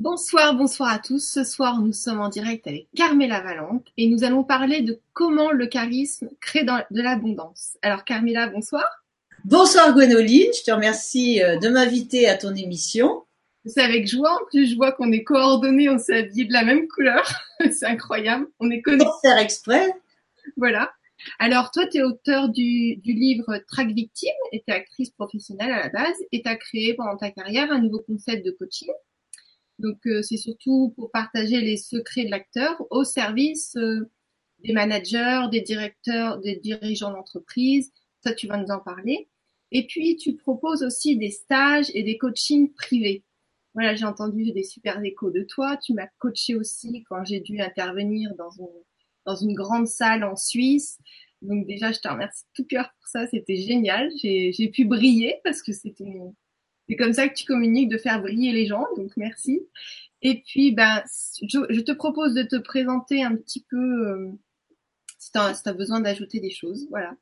Bonsoir, bonsoir à tous. Ce soir, nous sommes en direct avec Carmela Valente et nous allons parler de comment le charisme crée de l'abondance. Alors Carmela, bonsoir. Bonsoir Gwénoline, je te remercie euh, de m'inviter à ton émission. C'est avec joie, en plus je vois qu'on est coordonnés, on s'est habillés de la même couleur. C'est incroyable, on est connectés. Pour faire exprès. Voilà. Alors toi, tu es auteur du, du livre Track Victime et tu es actrice professionnelle à la base et tu as créé pendant ta carrière un nouveau concept de coaching donc euh, c'est surtout pour partager les secrets de l'acteur au service euh, des managers, des directeurs, des dirigeants d'entreprise. Ça, tu vas nous en parler. Et puis tu proposes aussi des stages et des coachings privés. Voilà, j'ai entendu des super échos de toi. Tu m'as coaché aussi quand j'ai dû intervenir dans une, dans une grande salle en Suisse. Donc déjà, je te remercie tout cœur pour ça. C'était génial. J'ai pu briller parce que c'était c'est comme ça que tu communiques, de faire briller les gens, donc merci. Et puis, ben, je, te propose de te présenter un petit peu, euh, si tu as, besoin d'ajouter des choses, voilà.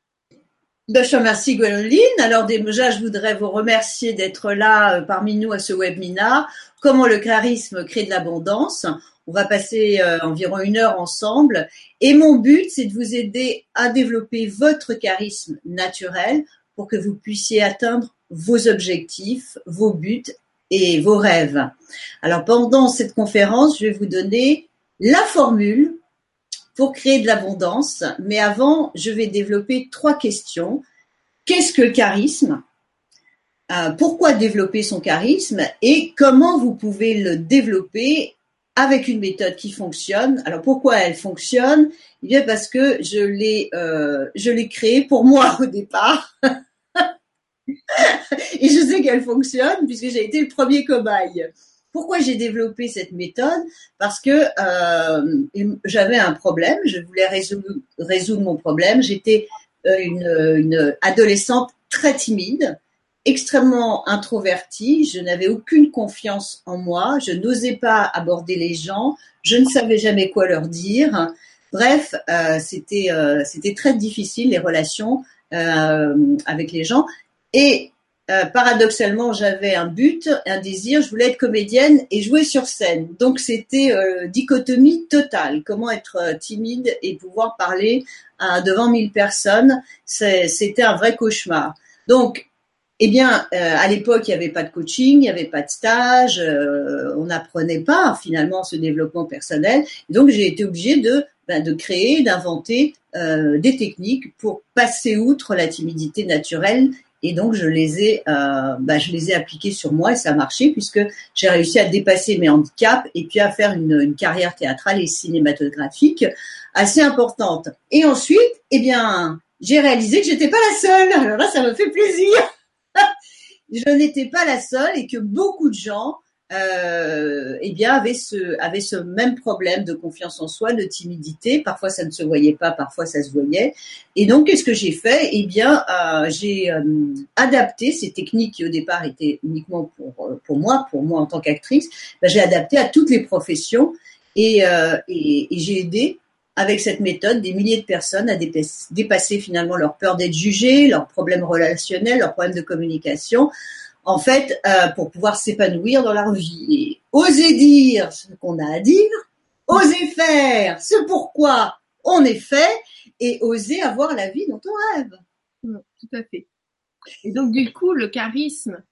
Ben, je te remercie Gwendoline. Alors déjà, je voudrais vous remercier d'être là euh, parmi nous à ce webinaire. Comment le charisme crée de l'abondance. On va passer euh, environ une heure ensemble. Et mon but, c'est de vous aider à développer votre charisme naturel pour que vous puissiez atteindre vos objectifs, vos buts et vos rêves. Alors pendant cette conférence, je vais vous donner la formule pour créer de l'abondance, mais avant, je vais développer trois questions. Qu'est-ce que le charisme? Euh, Pourquoi développer son charisme? Et comment vous pouvez le développer avec une méthode qui fonctionne? Alors pourquoi elle fonctionne? Eh bien parce que je l'ai euh, je l'ai créée pour moi au départ. et je sais qu'elle fonctionne puisque j'ai été le premier cobaye. Pourquoi j'ai développé cette méthode? Parce que euh, j'avais un problème, je voulais résoudre, mon problème. J'étais euh, une, une adolescente très timide, extrêmement introvertie, je n'avais aucune confiance en moi, je n'osais pas aborder les gens, je ne savais jamais quoi leur dire. Bref, euh, c'était euh, c'était très difficile les relations euh, avec les gens. Et euh, paradoxalement, j'avais un but, un désir, je voulais être comédienne et jouer sur scène. Donc c'était euh, dichotomie totale. Comment être euh, timide et pouvoir parler devant mille personnes, c'était un vrai cauchemar. Donc, eh bien, à l'époque, il n'y avait pas de coaching, il n'y avait pas de stage, on n'apprenait pas finalement ce développement personnel. Donc, j'ai été obligée de ben, de créer, d'inventer des techniques pour passer outre la timidité naturelle et donc je les ai, euh, bah, je les ai appliqués sur moi et ça a marché puisque j'ai réussi à dépasser mes handicaps et puis à faire une, une, carrière théâtrale et cinématographique assez importante. Et ensuite, eh bien, j'ai réalisé que j'étais pas la seule. Alors là, ça me fait plaisir. je n'étais pas la seule et que beaucoup de gens euh, eh bien avait ce avait ce même problème de confiance en soi, de timidité. Parfois ça ne se voyait pas, parfois ça se voyait. Et donc qu'est-ce que j'ai fait? Eh bien euh, j'ai euh, adapté ces techniques qui au départ étaient uniquement pour euh, pour moi, pour moi en tant qu'actrice. Ben, j'ai adapté à toutes les professions et, et, et j'ai aidé avec cette méthode des milliers de personnes à dépasser finalement leur peur d'être jugées, leurs problèmes relationnels, leurs problèmes de communication en fait, euh, pour pouvoir s'épanouir dans la vie. Et oser dire ce qu'on a à dire, oser faire ce pourquoi on est fait, et oser avoir la vie dont on rêve. Tout à fait. Et donc, du coup, le charisme,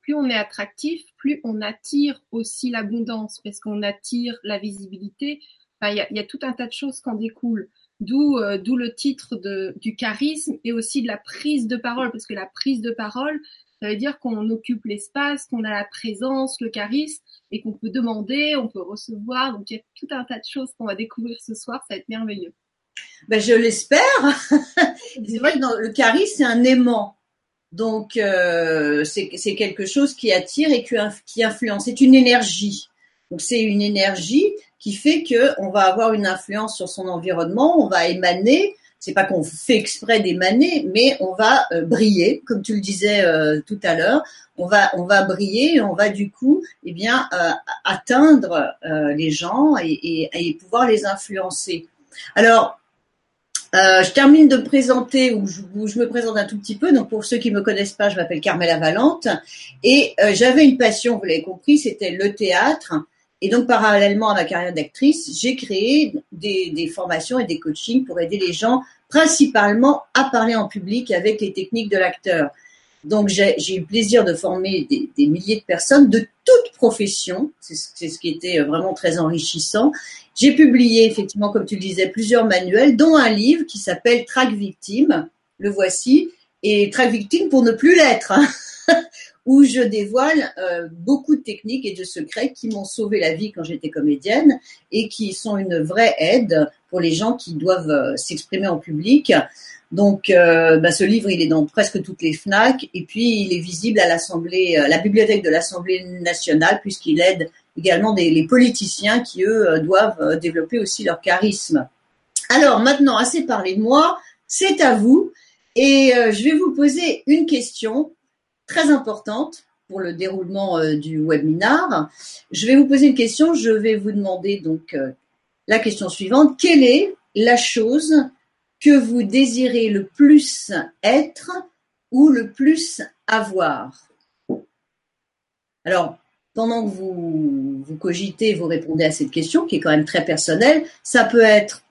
plus on est attractif, plus on attire aussi l'abondance, parce qu'on attire la visibilité. Il y, a, y, a, tout un tas de choses qui en découlent. D'où euh, d'où le titre de, du charisme et aussi de la prise de parole, parce que la prise de parole, ça veut dire qu'on occupe l'espace, qu'on a la présence, le charisme, et qu'on peut demander, on peut recevoir. Donc il y a tout un tas de choses qu'on va découvrir ce soir. Ça va être merveilleux. Ben, je l'espère. c'est vrai que le charisme, c'est un aimant. Donc euh, c'est quelque chose qui attire et qui influence. C'est une énergie. Donc c'est une énergie qui fait que on va avoir une influence sur son environnement, on va émaner c'est pas qu'on fait exprès d'émaner, mais on va euh, briller, comme tu le disais euh, tout à l'heure. On va, on va briller et on va du coup, eh bien, euh, atteindre les gens et, pouvoir les influencer. Alors, je termine de me présenter, ou je, me présente un tout petit peu. Donc, pour ceux qui me connaissent pas, je m'appelle Carmela Valente et j'avais une passion, vous l'avez compris, c'était le théâtre. Et donc, parallèlement à ma carrière d'actrice, j'ai créé des, formations et des coachings pour aider les gens principalement à parler en public avec les techniques de l'acteur. Donc, j'ai eu le plaisir de former des, milliers de personnes de toutes professions. C'est ce qui était vraiment très enrichissant. J'ai publié, effectivement, comme tu le disais, plusieurs manuels, dont un livre qui s'appelle Track Victime. Le voici. Et Track Victime pour ne plus l'être. Où je dévoile euh, beaucoup de techniques et de secrets qui m'ont sauvé la vie quand j'étais comédienne et qui sont une vraie aide pour les gens qui doivent euh, s'exprimer en public. Donc, euh, bah, ce livre, il est dans presque toutes les Fnac et puis il est visible à l'Assemblée, la bibliothèque de l'Assemblée nationale puisqu'il aide également des, les politiciens qui eux doivent développer aussi leur charisme. Alors maintenant, assez parlé de moi, c'est à vous et je vais vous poser une question très importante pour le déroulement euh, du webinar. Je vais vous poser une question. Je vais vous demander donc euh, la question suivante. Quelle est la chose que vous désirez le plus être ou le plus avoir? Alors, pendant que vous, vous cogitez, vous répondez à cette question qui est quand même très personnelle, ça peut être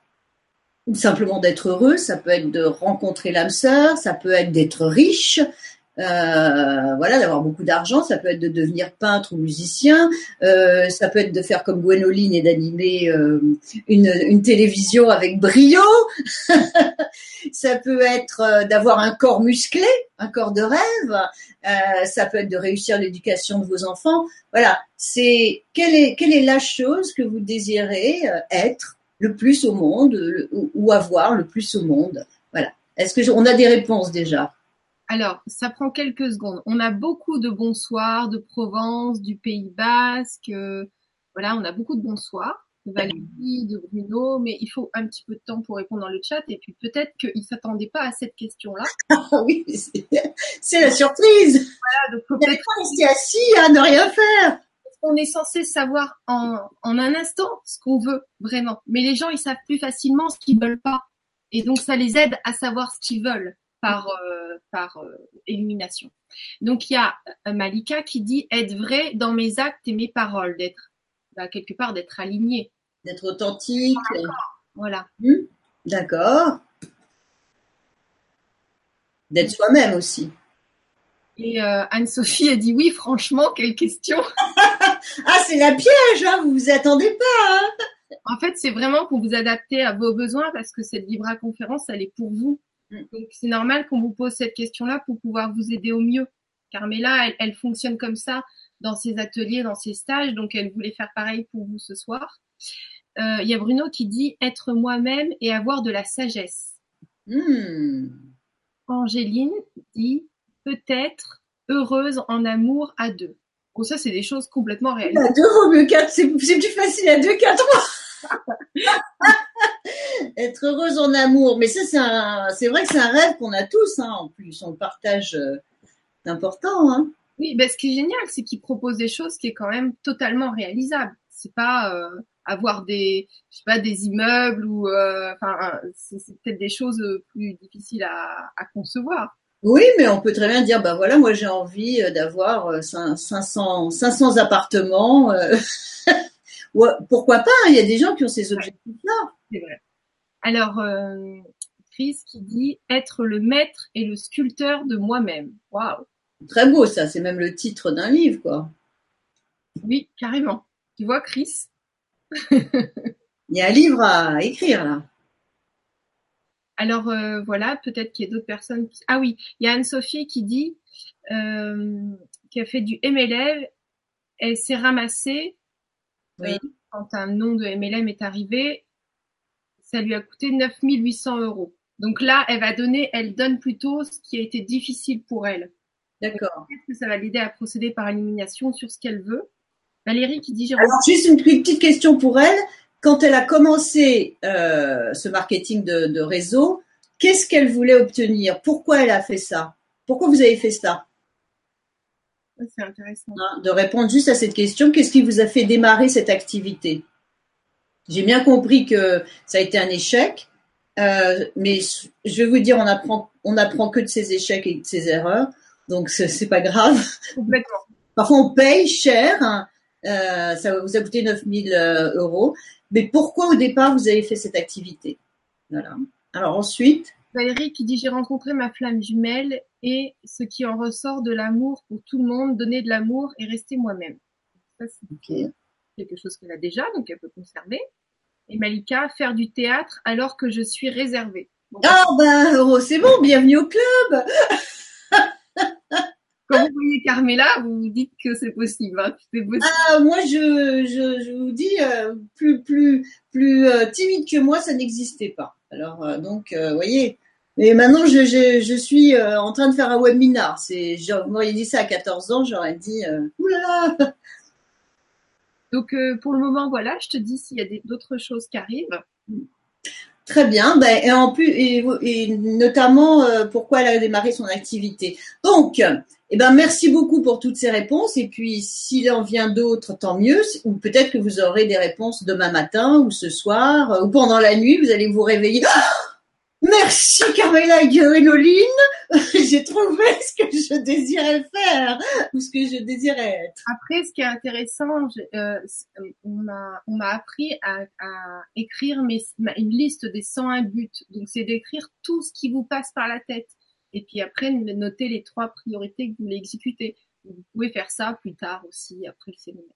simplement d'être heureux, ça peut être de rencontrer l'âme sœur, ça peut être d'être riche, euh, voilà, d'avoir beaucoup d'argent, ça peut être de devenir peintre ou musicien, euh, ça peut être de faire comme Gwenoline et d'animer euh, une, une, télévision avec brio, ça peut être euh, d'avoir un corps musclé, un corps de rêve, ça peut être de réussir l'éducation de vos enfants. Voilà, c'est quelle est quelle est la chose que vous désirez être le plus au monde ou avoir le plus au monde? Voilà. Est-ce que on a des réponses déjà? Alors, ça prend quelques secondes. On a beaucoup de bonsoirs de Provence, du Pays Basque. Euh, voilà, on a beaucoup de bonsoirs de Valérie, de Bruno, mais il faut un petit peu de temps pour répondre dans le chat. Et puis peut-être qu'ils ne s'attendaient pas à cette question-là. Ah oui, c'est la surprise. Voilà, donc peut-être rester assis à ne rien faire. On est censé savoir en, en un instant ce qu'on veut vraiment, mais les gens ils savent plus facilement ce qu'ils veulent pas, et donc ça les aide à savoir ce qu'ils veulent par, euh, par euh, élimination. Donc il y a euh, Malika qui dit être vrai dans mes actes et mes paroles, d'être bah, quelque part d'être aligné, d'être authentique. Voilà. Hmm. D'accord. D'être soi-même aussi. Et Anne-Sophie a dit oui, franchement, quelle question. ah, c'est la piège, hein, vous vous attendez pas. Hein en fait, c'est vraiment pour vous adapter à vos besoins parce que cette Vibra conférence, elle est pour vous. Mm. Donc c'est normal qu'on vous pose cette question-là pour pouvoir vous aider au mieux. Carmela, elle, elle fonctionne comme ça dans ses ateliers, dans ses stages, donc elle voulait faire pareil pour vous ce soir. Euh, il y a Bruno qui dit être moi-même et avoir de la sagesse. Mm. Angéline dit peut-être heureuse en amour à deux. Oh, ça, c'est des choses complètement réelles. À deux, mieux quatre. C'est plus facile à deux qu'à trois. Être heureuse en amour. Mais ça, c'est vrai que c'est un rêve qu'on a tous, hein, en plus. On le partage euh, important, hein. Oui, ben, ce qui est génial, c'est qu'il propose des choses qui est quand même totalement réalisable. C'est pas euh, avoir des, je sais pas, des immeubles ou, euh, enfin, c'est peut-être des choses plus difficiles à, à, concevoir. Oui, mais on peut très bien dire, bah voilà, moi j'ai envie d'avoir 500, 500 appartements. pourquoi pas hein, Il y a des gens qui ont ces objectifs-là. C'est vrai. Alors, euh, Chris qui dit être le maître et le sculpteur de moi-même. Waouh. Très beau ça, c'est même le titre d'un livre, quoi. Oui, carrément. Tu vois, Chris? Il y a un livre à écrire là. Alors euh, voilà, peut-être qu'il y a d'autres personnes. Qui... Ah oui, il y a Anne-Sophie qui dit euh, qui a fait du MLM. Elle s'est ramassée oui. quand un nom de MLM est arrivé ça lui a coûté 9800 euros. Donc là, elle va donner, elle donne plutôt ce qui a été difficile pour elle. D'accord. Est-ce que ça va l'aider à procéder par élimination sur ce qu'elle veut? Valérie qui dit. Alors juste une petite question pour elle. Quand elle a commencé euh, ce marketing de, de réseau, qu'est-ce qu'elle voulait obtenir? Pourquoi elle a fait ça? Pourquoi vous avez fait ça C'est intéressant. Hein, de répondre juste à cette question. Qu'est-ce qui vous a fait démarrer cette activité? J'ai bien compris que ça a été un échec, euh, mais je vais vous dire, on apprend, on apprend que de ses échecs et de ses erreurs, donc c'est pas grave. Complètement. Parfois, on paye cher hein, Euh, ça vous a coûté 9000 euros. Mais pourquoi au départ vous avez fait cette activité? Voilà. Alors ensuite? Valérie qui dit j'ai rencontré ma flamme jumelle et ce qui en ressort de l'amour pour tout le monde, donner de l'amour et rester moi-même. C'est quelque chose qu'elle a déjà, donc elle peut conserver. Et Malika, faire du théâtre alors que je suis réservée. ah ben oh, c'est bon, bienvenue au club Quand vous voyez Carmela, vous vous dites que c'est possible. Hein, Ah, moi, je, je, je vous dis, euh, plus, plus, plus euh, timide que moi, ça n'existait pas. Alors, euh, donc, vous voyez. Et maintenant, je, je, je suis en train de faire un webinar. C'est, vous m'auriez dit ça à 14 ans, j'aurais dit, oulala. Donc, pour le moment, voilà, je te dis s'il y a d'autres choses qui arrivent. Très bien, ben, et en plus, et, notamment pourquoi elle a démarré son activité. Donc, eh ben, merci beaucoup pour toutes ces réponses. Et puis, s'il en vient d'autres, tant mieux. Ou peut-être que vous aurez des réponses demain matin ou ce soir euh, ou pendant la nuit. Vous allez vous réveiller. merci Carmela et J'ai trouvé ce que je désirais faire ou ce que je désirais être. Après, ce qui est intéressant, euh, on m'a appris à, à écrire mes, une liste des 101 buts. Donc, c'est d'écrire tout ce qui vous passe par la tête et puis après noter les trois priorités que vous voulez exécuter. Vous pouvez faire ça plus tard aussi après le séminaire.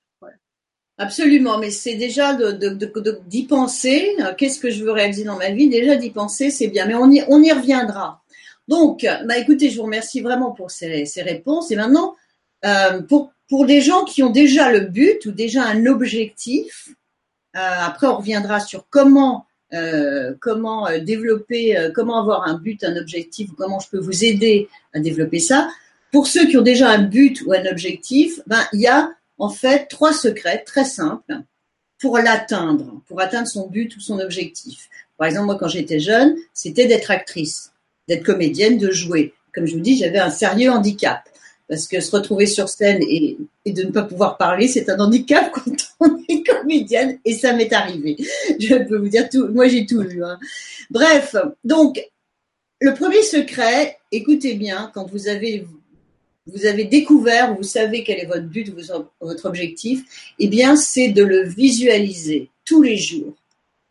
Absolument, mais c'est déjà d'y penser. Euh, qu'est-ce que je veux réaliser dans ma vie? Déjà d'y penser, c'est bien, mais on y, on y reviendra. Donc, bah écoutez, je vous remercie vraiment pour ces, réponses. Et maintenant, euh, pour pour les gens qui ont déjà le but ou déjà un objectif, euh, après on reviendra sur comment euh, comment développer, comment avoir un but, un objectif, comment je peux vous aider à développer ça. Pour ceux qui ont déjà un but ou un objectif, ben il y a en fait trois secrets très simples pour l'atteindre, pour atteindre son but ou son objectif. Par exemple, moi quand j'étais jeune, c'était d'être actrice, d'être comédienne, de jouer. Comme je vous dis, j'avais un sérieux handicap parce que se retrouver sur scène et, de ne pas pouvoir parler, c'est un handicap quand on est comédienne, et ça m'est arrivé. Je peux vous dire tout, moi j'ai tout lu. Hein. Bref, donc le premier secret, écoutez bien, quand vous avez découvert, vous savez quel est votre but, votre objectif, eh bien c'est de le visualiser tous les jours,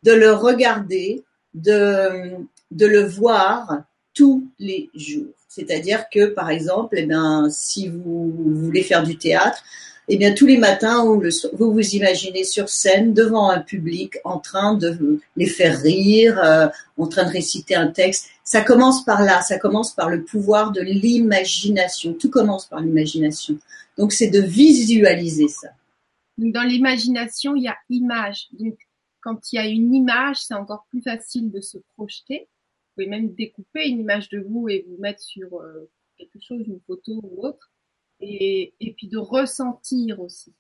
de le regarder, de, de le voir tous les jours. C'est-à-dire que, par exemple, eh bien, si vous, voulez faire du théâtre, eh bien, tous les matins, vous, vous imaginez sur scène, devant un public, en train de les faire rire, euh, en train de réciter un texte. Ça commence par là, ça commence par le pouvoir de l'imagination. Tout commence par l'imagination. Donc, c'est de visualiser ça. dans l'imagination, il y a image. Donc, quand il y a une image, c'est encore plus facile de se projeter pouvez même découper une image de vous et vous mettre sur euh, quelque chose, une photo ou autre, et, et puis de ressentir aussi.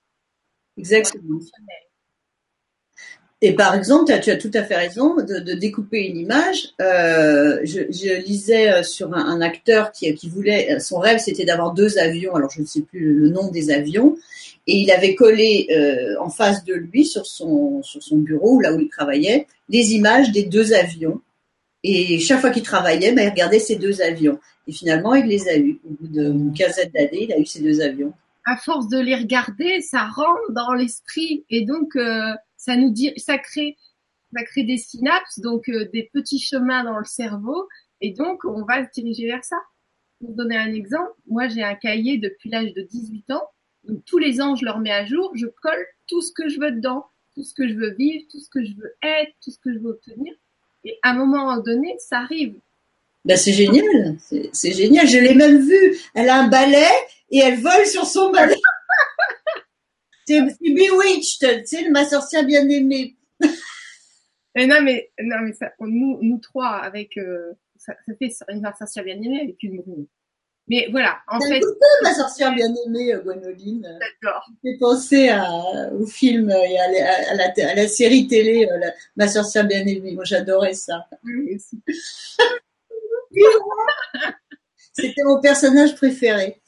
Exactement. Et par exemple, tu as tout à fait raison de, de découper une image. Euh, je, je, lisais euh, sur un, un, acteur qui, qui voulait, son rêve c'était d'avoir deux avions. Alors je ne sais plus le nom des avions, et il avait collé euh, en face de lui sur son sur son bureau là où il travaillait des images des deux avions et chaque fois qu'il travaillait, ben, il regardait ces deux avions. Et finalement, il les a eus. Au bout d'une quinzaine d'années, il a eu ces deux avions. À force de les regarder, ça rentre dans l'esprit. Et donc, euh, ça nous dit, ça crée, ça crée des synapses, donc euh, des petits chemins dans le cerveau. Et donc, on va se diriger vers ça. Pour donner un exemple, moi, j'ai un cahier depuis l'âge de 18 ans. Donc, tous les ans, je le remets à jour. Je colle tout ce que je veux dedans. Tout ce que je veux vivre, tout ce que je veux être, tout ce que je veux obtenir. Et à un moment donné, ça arrive. Ben c'est génial, c'est génial. Je l'ai même vu. Elle a un balai et elle vole sur son balai. c'est Bewitched, tu sais, ma sorcière bien aimée. mais non, mais non, mais ça, nous, nous trois avec, euh, ça, ça, fait une sorcière bien aimée avec une brune. Mais voilà, en fait. ma sorcière bien aimée, euh, Gwenoline. D'accord. J'ai pensé à, au film et à, la, à, la, série télé, euh, ma sorcière bien aimée. Moi, j'adorais ça. C'était mon personnage préféré.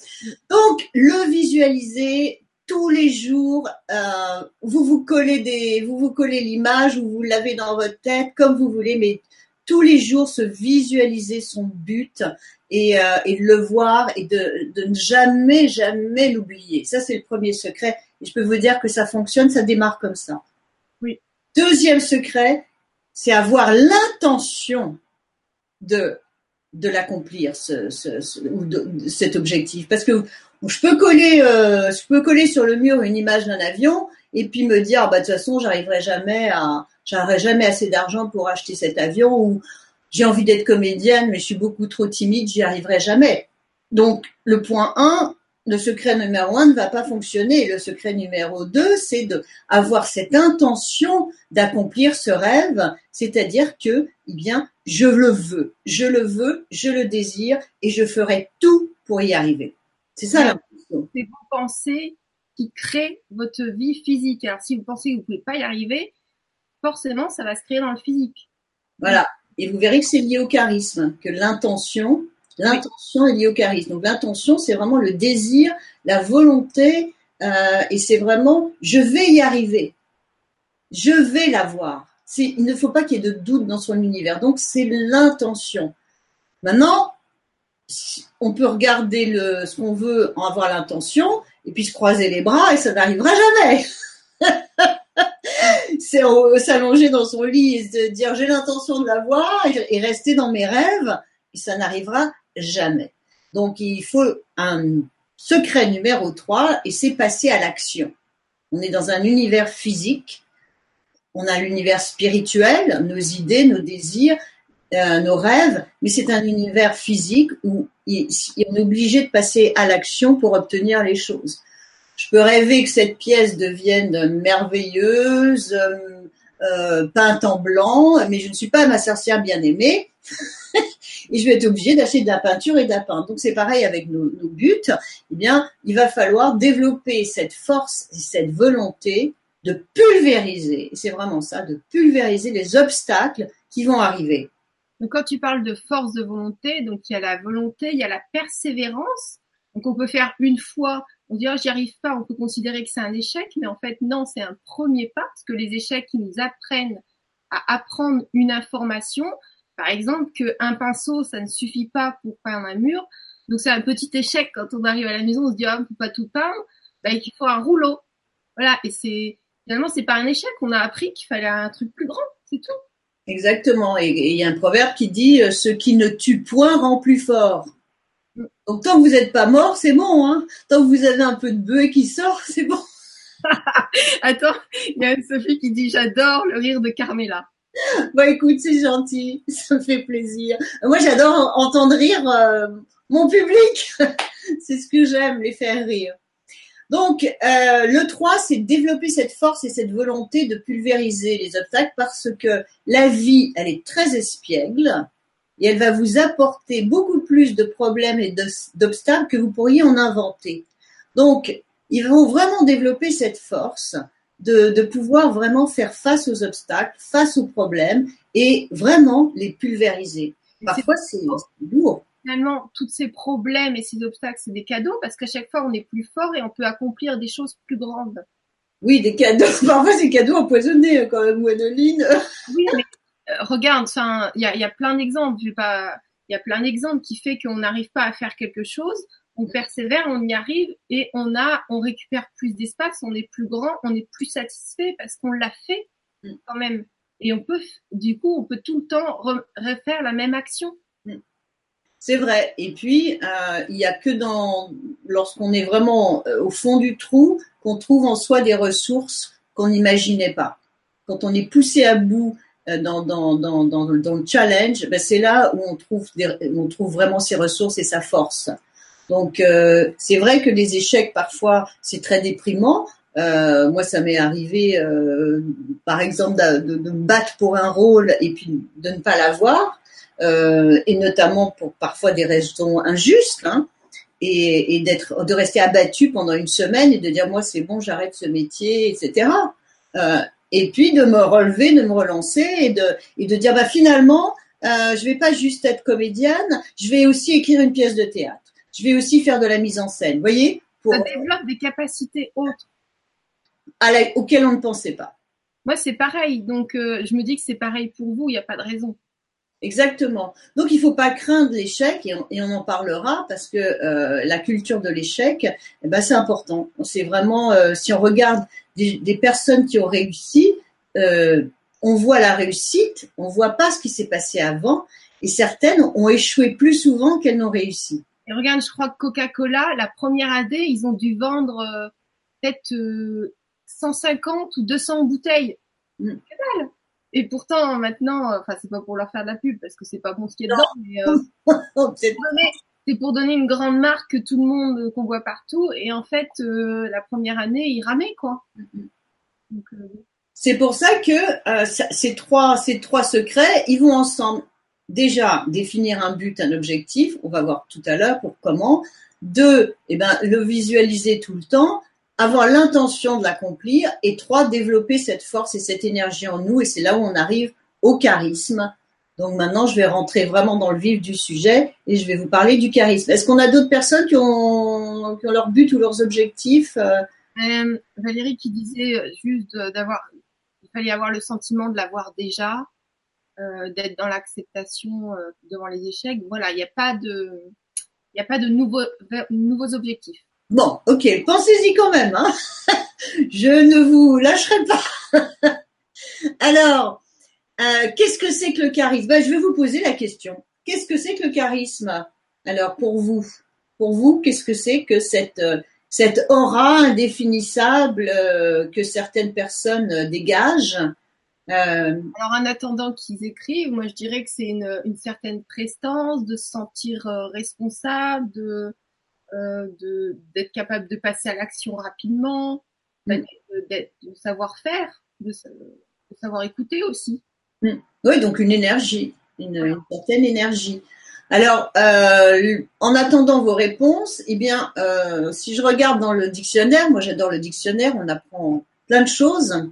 Donc, le visualiser tous les jours, euh, vous vous collez des, vous vous collez l'image ou vous l'avez dans votre tête comme vous voulez, mais tous les jours se visualiser son but et, euh, et le voir et de, de ne jamais, jamais l'oublier. Ça, c'est le premier secret. Et je peux vous dire que ça fonctionne, ça démarre comme ça. Oui. Deuxième secret, c'est avoir l'intention de de l'accomplir ce, ce, ce, ou de, de cet objectif parce que je peux coller euh, je peux coller sur le mur une image d'un avion et puis me dire bah de toute façon j'arriverai jamais à j'aurai jamais assez d'argent pour acheter cet avion ou j'ai envie d'être comédienne mais je suis beaucoup trop timide j'y arriverai jamais donc le point 1 le secret numéro un ne va pas fonctionner. Le secret numéro deux, c'est de avoir cette intention d'accomplir ce rêve, c'est-à-dire que, eh bien, je le veux, je le veux, je le désire et je ferai tout pour y arriver. C'est ça l'intention. C'est vos pensées qui créent votre vie physique. Alors, si vous pensez que vous ne pouvez pas y arriver, forcément, ça va se créer dans le physique. Voilà. Et vous verrez que c'est lié au charisme, que l'intention, L'intention est liée au charisme. Donc l'intention, c'est vraiment le désir, la volonté, euh, et c'est vraiment je vais y arriver, je vais l'avoir. Il ne faut pas qu'il y ait de doute dans son univers. Donc c'est l'intention. Maintenant, on peut regarder le, ce qu'on veut en avoir l'intention et puis se croiser les bras et ça n'arrivera jamais. c'est s'allonger dans son lit et se dire j'ai l'intention de l'avoir et rester dans mes rêves ça n'arrivera jamais. Donc il faut un secret numéro 3 et c'est passer à l'action. On est dans un univers physique, on a l'univers spirituel, nos idées, nos désirs, euh, nos rêves, mais c'est un univers physique où on est obligé de passer à l'action pour obtenir les choses. Je peux rêver que cette pièce devienne merveilleuse, euh, euh, peinte en blanc, mais je ne suis pas ma sorcière bien aimée. et je vais être obligée d'acheter de la peinture et de la peinture. Donc c'est pareil avec nos, buts. Eh bien, il va falloir développer cette force et cette volonté de pulvériser. C'est vraiment ça, de pulvériser les obstacles qui vont arriver. Donc quand tu parles de force de volonté, donc il y a la volonté, il y a la persévérance. Donc on peut faire une fois, on dirait j'y arrive pas, on peut considérer que c'est un échec, mais en fait non, c'est un premier pas parce que les échecs qui nous apprennent à apprendre une information, par exemple, qu'un pinceau, ça ne suffit pas pour peindre un mur. Donc c'est un petit échec quand on arrive à la maison, on se dit ah on peut pas tout peindre, bah, il faut un rouleau. Voilà, et c'est finalement c'est pas un échec, on a appris qu'il fallait un truc plus grand, c'est tout. Exactement, et il y a un proverbe qui dit euh, ce qui ne tue point rend plus fort. Donc tant que vous n'êtes pas mort, c'est bon. Hein tant que vous avez un peu de bœuf qui sort, c'est bon. Attends, il y a une Sophie qui dit j'adore le rire de Carmela. Bah écoute, c'est gentil, ça me fait plaisir. Moi, j'adore entendre rire euh, mon public. c'est ce que j'aime, les faire rire. Donc, euh, le 3, c'est développer cette force et cette volonté de pulvériser les obstacles parce que la vie, elle est très espiègle et elle va vous apporter beaucoup plus de problèmes et d'obstacles que vous pourriez en inventer. Donc, ils vont vraiment développer cette force de, pouvoir vraiment faire face aux obstacles, face aux problèmes et vraiment les pulvériser. Parfois, c'est lourd. Finalement, tous ces problèmes et ces obstacles, c'est des cadeaux parce qu'à chaque fois, on est plus fort et on peut accomplir des choses plus grandes. Oui, des cadeaux. Parfois, c'est cadeaux empoisonnés quand même, Gwenoline. oui, mais regarde, il y a, y a plein d'exemples. Il y a plein d'exemples qui fait qu'on n'arrive pas à faire quelque chose on persévère, on y arrive et on a, on récupère plus d'espace, on est plus grand, on est plus satisfait parce qu'on l'a fait mm. quand même. Et on peut, du coup, on peut tout le temps refaire la même action. Mm. C'est vrai. Et puis, euh, il n'y a que dans, lorsqu'on est vraiment euh, au fond du trou, qu'on trouve en soi des ressources qu'on n'imaginait pas. Quand on est poussé à bout dans, dans, le challenge, ben c'est là où on trouve, vraiment ses ressources et sa force. Donc euh, c'est vrai que les échecs parfois c'est très déprimant. Euh, moi, ça m'est arrivé, euh, par exemple, de, me battre pour un rôle et puis de ne pas l'avoir, et notamment pour parfois des raisons injustes, hein, et, et de rester abattu pendant une semaine et de dire moi c'est bon, j'arrête ce métier, etc. et puis de me relever, de me relancer et de et de dire bah finalement, je vais pas juste être comédienne, je vais aussi écrire une pièce de théâtre je vais aussi faire de la mise en scène. Vous voyez pour... Ça développe des capacités autres. auxquelles on ne pensait pas. Moi, c'est pareil. Donc, euh, je me dis que c'est pareil pour vous. Il n'y a pas de raison. Exactement. Donc il faut pas craindre l'échec et, on en parlera parce que euh, la culture de l'échec, eh ben, c'est important. C'est vraiment euh, si on regarde des, personnes qui ont réussi, euh, on voit la réussite, on voit pas ce qui s'est passé avant et certaines ont échoué plus souvent qu'elles n'ont réussi. Et regarde, je crois que Coca-Cola, la première année, ils ont dû vendre peut-être 150 ou 200 bouteilles. Mm. Et pourtant, maintenant, enfin, c'est pas pour leur faire de la pub parce que c'est pas bon ce qui est dedans, mais euh, c'est pour donner une grande marque que tout le monde qu'on voit partout. Et en fait, euh, la première année, ils ramaient quoi. Euh, c'est pour ça que ces trois ces trois secrets, ils vont ensemble. Déjà, définir un but, un objectif. On va voir tout à l'heure pour comment. Deux, eh ben, le visualiser tout le temps avoir l'intention de l'accomplir et trois, développer cette force et cette énergie en nous et c'est là où on arrive au charisme. Donc maintenant, je vais rentrer vraiment dans le vif du sujet et je vais vous parler du charisme. Est-ce qu'on a d'autres personnes qui ont, qui ont leur but ou leurs objectifs euh? Euh, Valérie qui disait euh, juste d'avoir, il fallait avoir le sentiment de l'avoir déjà, d'être dans l'acceptation devant les échecs. Voilà, il n'y a pas de, il n'y a pas de nouveaux, nouveaux objectifs. Bon, ok, pensez-y quand même. Hein Je ne vous lâcherai pas. Alors, euh, qu'est-ce que c'est que le charisme? Ben, Je vais vous poser la question. Qu'est-ce que c'est que le charisme? Alors, pour vous, pour vous, qu'est-ce que c'est que cette, euh, cette aura indéfinissable euh, que certaines personnes dégagent? Alors, en attendant qu'ils écrivent, moi je dirais que c'est une, une certaine prestance, de se sentir responsable, de euh, d'être capable de passer à l'action rapidement, mm. de, savoir faire, de, savoir écouter aussi. Mm. Oui, donc une énergie, une, certaine énergie. Alors, euh, en attendant vos réponses, eh bien, euh, si je regarde dans le dictionnaire, moi j'adore le dictionnaire, on apprend plein de choses.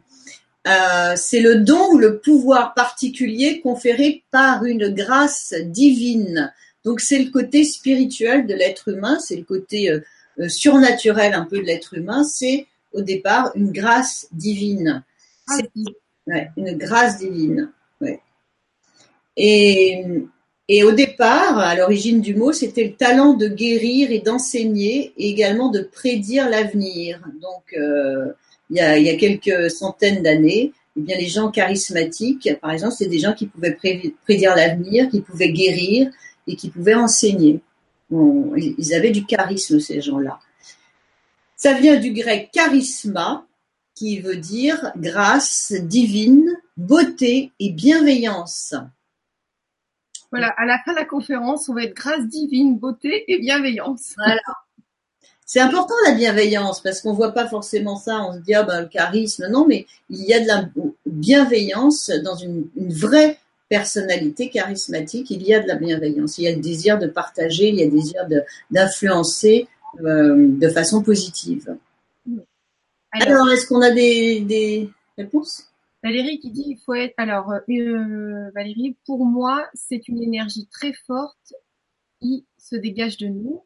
Euh, c'est le don ou le pouvoir particulier conféré par une grâce divine donc c'est le côté spirituel de l'être humain, c'est le côté euh, euh, surnaturel un peu de l'être humain, c'est au départ une grâce divine. Ah, une grâce divine. Et, au départ, à l'origine du mot, c'était le talent de guérir et d'enseigner et également de prédire l'avenir. Donc, euh, il, y a, quelques centaines d'années, eh bien, les gens charismatiques, par exemple, c'est des gens qui pouvaient prédire l'avenir, qui pouvaient guérir, et qui pouvaient enseigner. ils avaient du charisme, ces gens-là. Ça vient du grec charisma, qui veut dire grâce divine, beauté et bienveillance. Voilà, à la fin de la conférence, on va être grâce divine, beauté et bienveillance. Voilà. C'est important la bienveillance parce qu'on voit pas forcément ça. On se dit ah ben le charisme, non, mais il y a de la bienveillance dans une, une vraie personnalité charismatique, il y a de la bienveillance, il y a le désir de partager, il y a le désir d'influencer euh, de façon positive. Alors, est-ce qu'on a des, réponses? Valérie qui dit il faut être alors euh, Valérie pour moi c'est une énergie très forte qui se dégage de nous.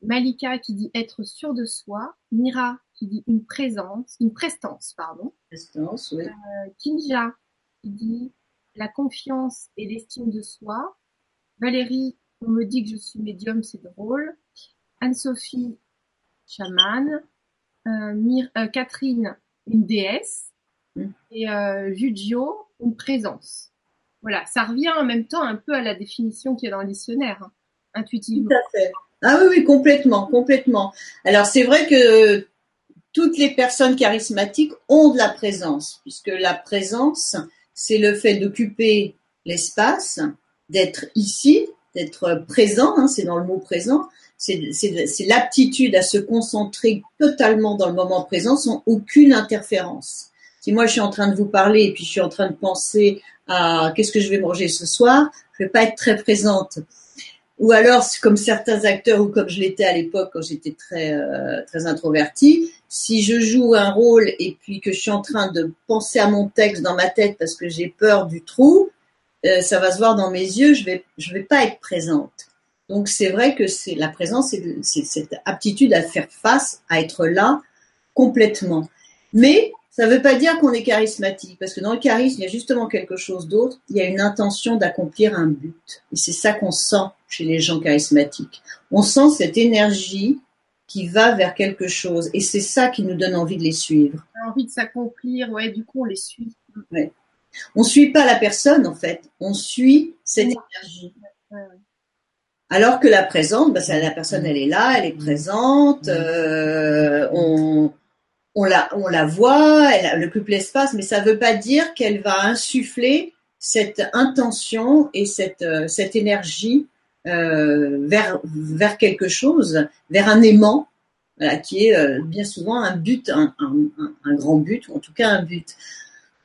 Malika qui dit être sûr de soi. Mira qui dit une présence, une prestance pardon. Prestance oui. Euh, Kinja qui dit la confiance et l'estime de soi. Valérie, on me dit que je suis médium, c'est drôle. Anne-Sophie, chamane. Euh, euh, Catherine, une déesse. Mm. Et euh, une présence. Voilà, ça revient en même temps un peu à la définition qui est dans le dictionnaire, hein, intuitivement. Tout à fait. Ah oui, oui, complètement, complètement. Alors c'est vrai que toutes les personnes charismatiques ont de la présence, puisque la présence, c'est le fait d'occuper l'espace, d'être ici, d'être présent, hein, c'est dans le mot présent, c'est l'aptitude à se concentrer totalement dans le moment présent sans aucune interférence. Si moi je suis en train de vous parler et puis je suis en train de penser à qu'est-ce que je vais manger ce soir, je vais pas être très présente. Ou alors, comme certains acteurs ou comme je l'étais à l'époque quand j'étais très euh, très introvertie, si je joue un rôle et puis que je suis en train de penser à mon texte dans ma tête parce que j'ai peur du trou, euh, ça va se voir dans mes yeux, je vais, je vais pas être présente. Donc c'est vrai que c'est la présence, c'est cette aptitude à faire face, à être là complètement. Mais Ça ne veut pas dire qu'on est charismatique, parce que dans le charisme, il y a justement quelque chose d'autre. Il y a une intention d'accomplir un but. Et c'est ça qu'on sent chez les gens charismatiques. On sent cette énergie qui va vers quelque chose. Et c'est ça qui nous donne envie de les suivre. On a envie de s'accomplir, ouais, du coup, on les suit. Ouais. On suit pas la personne, en fait. On suit cette énergie. Ouais. Alors que la présente, bah, la personne, elle est là, elle est présente, euh, on, on la, on la voit, elle occupe l'espace, mais ça ne veut pas dire qu'elle va insuffler cette intention et cette, euh, cette énergie euh, vers, vers quelque chose, vers un aimant, voilà, qui est euh, bien souvent un but, un, un, un, grand but, ou en tout cas un but.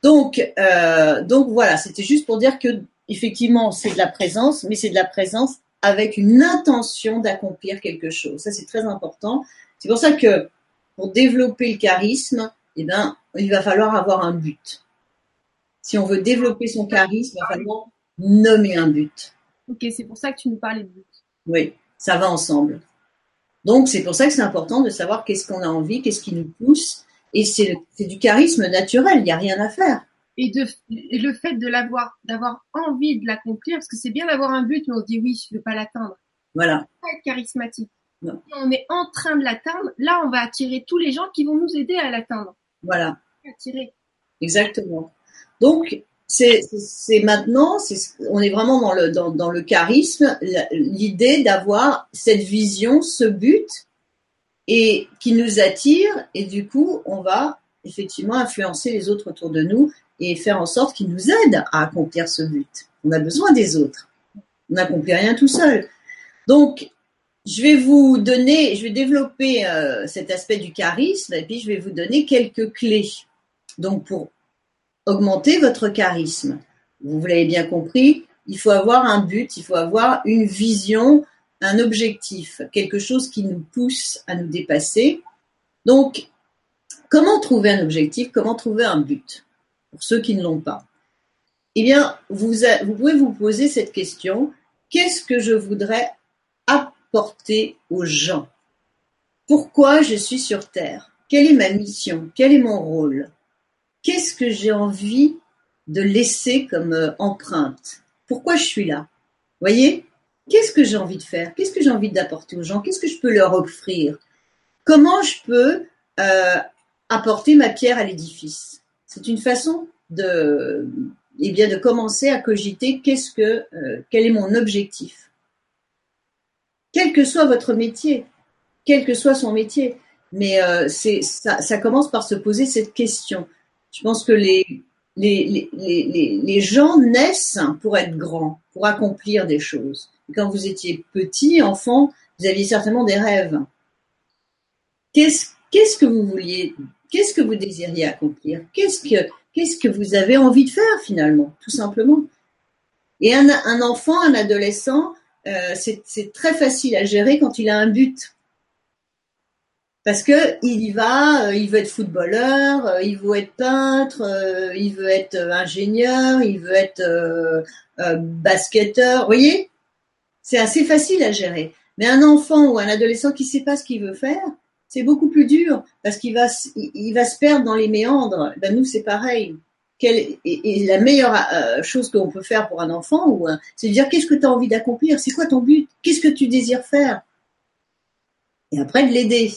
Donc, euh, donc voilà, c'était juste pour dire que effectivement, c'est de la présence, mais c'est de la présence avec une intention d'accomplir quelque chose. Ça, c'est très important. C'est pour ça que pour développer le charisme, eh ben, il va falloir avoir un but. Si on veut développer son charisme, il va falloir nommer un but. Ok, c'est pour ça que tu nous parlais de but. Oui, ça va ensemble. Donc, c'est pour ça que c'est important de savoir qu'est-ce qu'on a envie, qu'est-ce qui nous pousse. Et c'est du charisme naturel, il n'y a rien à faire. Et, de, et le fait de l'avoir, d'avoir envie de l'accomplir, parce que c'est bien d'avoir un but, mais on se dit oui, je ne veux pas l'atteindre. Voilà. Pas être charismatique. Si on est en train de l'atteindre, là, on va attirer tous les gens qui vont nous aider à l'atteindre. Voilà. Attirer. Exactement. Donc, c'est maintenant, on est vraiment dans le, dans, dans le charisme, l'idée d'avoir cette vision, ce but, et qui nous attire, et du coup, on va effectivement influencer les autres autour de nous et faire en sorte qu'ils nous aident à accomplir ce but. On a besoin des autres. On n'accomplit rien tout seul. Donc, je vais vous donner, je vais développer euh, cet aspect du charisme et puis je vais vous donner quelques clés. Donc, pour augmenter votre charisme, vous l'avez bien compris, il faut avoir un but, il faut avoir une vision, un objectif, quelque chose qui nous pousse à nous dépasser. Donc, comment trouver un objectif Comment trouver un but Pour ceux qui ne l'ont pas? Eh bien, vous, vous pouvez vous poser cette question. Qu'est-ce que je voudrais apporter aux gens. Pourquoi je suis sur Terre? Quelle est ma mission? Quel est mon rôle? Qu'est-ce que j'ai envie de laisser comme euh, empreinte? Pourquoi je suis là? Voyez? Qu'est-ce que j'ai envie de faire? Qu'est-ce que j'ai envie d'apporter aux gens? Qu'est-ce que je peux leur offrir? Comment je peux euh, apporter ma pierre à l'édifice? C'est une façon de, eh bien, de commencer à cogiter qu'est-ce que, euh, quel est mon objectif. Quel que soit votre métier, quel que soit son métier, mais euh, c'est ça, ça commence par se poser cette question. Je pense que les, les, les, les, gens naissent pour être grands, pour accomplir des choses. quand vous étiez petit, enfant, vous aviez certainement des rêves. Qu'est-ce que vous vouliez, qu'est-ce que vous désiriez accomplir? Qu'est-ce que que vous avez envie de faire finalement, tout simplement? Et un, un enfant, un adolescent, euh, c'est très facile à gérer quand il a un but parce que il y va, euh, il veut être footballeur, euh, il veut être peintre, il veut être ingénieur, il veut être basketteur. Vous voyez, c'est assez facile à gérer. Mais un enfant ou un adolescent qui sait pas ce qu'il veut faire, c'est beaucoup plus dur parce qu'il va, il va se perdre dans les méandres. Ben nous, c'est pareil. Quelle, et, la meilleure chose qu'on peut faire pour un enfant, c'est de dire qu'est-ce que tu as envie d'accomplir, c'est quoi ton but, qu'est-ce que tu désires faire, et après de l'aider.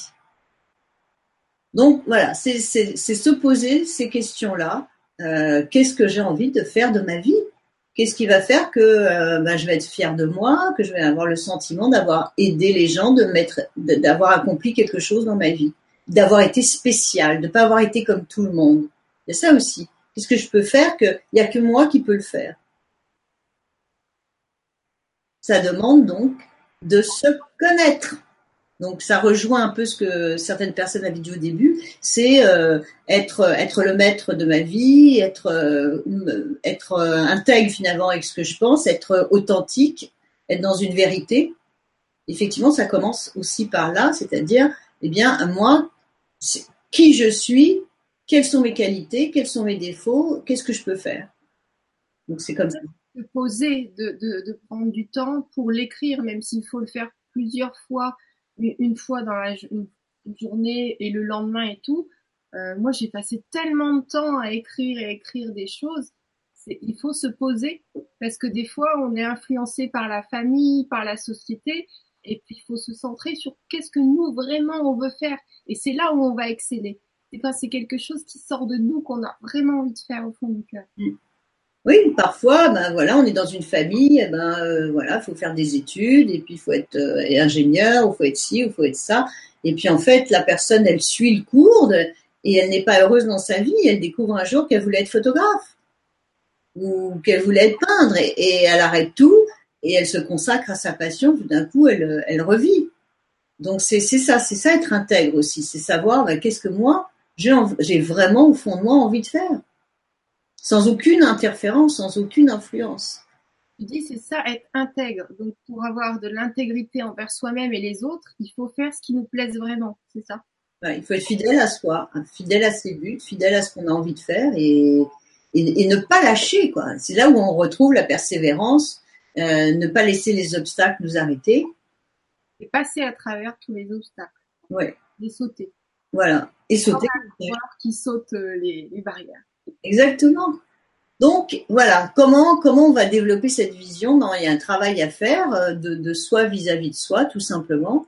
Donc voilà, c'est se poser ces questions-là. Euh, Qu'est-ce que j'ai envie de faire de ma vie? Qu'est-ce qui va faire que euh, ben, je vais être fière de moi, que je vais avoir le sentiment d'avoir aidé les gens, d'avoir accompli quelque chose dans ma vie, d'avoir été spécial, de pas avoir été comme tout le monde. Il y a ça aussi. Qu'est-ce que je peux faire que il y a que moi qui peux le faire? Ça demande donc de se connaître. Donc ça rejoint un peu ce que certaines personnes avaient dit au début, c'est euh, être être le maître de ma vie, être euh, être intègre finalement avec ce que je pense, être authentique, être dans une vérité. Effectivement, ça commence aussi par là, c'est-à-dire, eh bien, moi, qui je suis, quelles sont mes qualités, quels sont mes défauts, qu'est-ce que je peux faire? Donc c'est comme ça. De poser, de, prendre du temps pour l'écrire, même s'il faut le faire plusieurs fois une fois dans la journée et le lendemain et tout, Euh, moi, j'ai passé tellement de temps à écrire et écrire des choses. Il faut se poser parce que des fois, on est influencé par la famille, par la société, et puis il faut se centrer sur qu'est-ce que nous vraiment on veut faire. Et c'est là où on va exceller. C'est c'est quelque chose qui sort de nous qu'on a vraiment envie de faire au fond du cœur. Mm. Oui, parfois, ben voilà, on est dans une famille, eh ben euh, voilà, faut faire des études, et puis faut être euh, ingénieur, ou faut être ci, ou faut être ça. Et puis en fait, la personne, elle suit le cours et elle n'est pas heureuse dans sa vie. Elle découvre un jour qu'elle voulait être photographe ou qu'elle voulait être peindre et, elle arrête tout et elle se consacre à sa passion. Tout d'un coup, elle, elle revit. Donc c'est ça, c'est ça être intègre aussi, c'est savoir ben, qu'est-ce que moi j'ai vraiment au fond de moi envie de faire sans aucune interférence, sans aucune influence. Tu dis c'est ça, être intègre. Donc pour avoir de l'intégrité envers soi-même et les autres, il faut faire ce qui nous plaise vraiment, c'est ça? Il faut être fidèle à soi, hein, fidèle à ses buts, fidèle à ce qu'on a envie de faire et, et, ne pas lâcher. quoi. C'est là où on retrouve la persévérance, euh, ne pas laisser les obstacles nous arrêter. Et passer à travers tous les obstacles. Ouais. Les sauter. Voilà. Et sauter. Qui saute euh, les barrières. Exactement. Donc voilà, comment comment on va développer cette vision? Ben, Il y a un travail à faire euh, de, soi vis-à-vis de soi, tout simplement.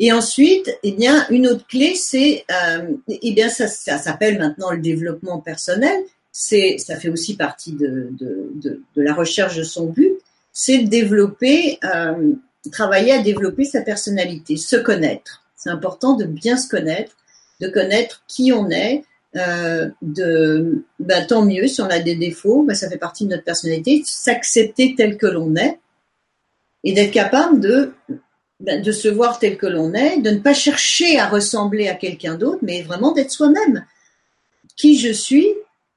Et ensuite, eh bien, une autre clé, c'est, euh, eh bien, ça, ça s'appelle maintenant le développement personnel. C'est, ça fait aussi partie de, de, la recherche de son but. C'est de développer, euh, travailler à développer sa personnalité, se connaître. C'est important de bien se connaître, de connaître qui on est, euh, de bah, tant mieux si on a des défauts, bah, ça fait partie de notre personnalité, s'accepter tel que l'on est et d'être capable de bah, de se voir tel que l'on est, de ne pas chercher à ressembler à quelqu'un d'autre, mais vraiment d'être soi-même. Qui je suis,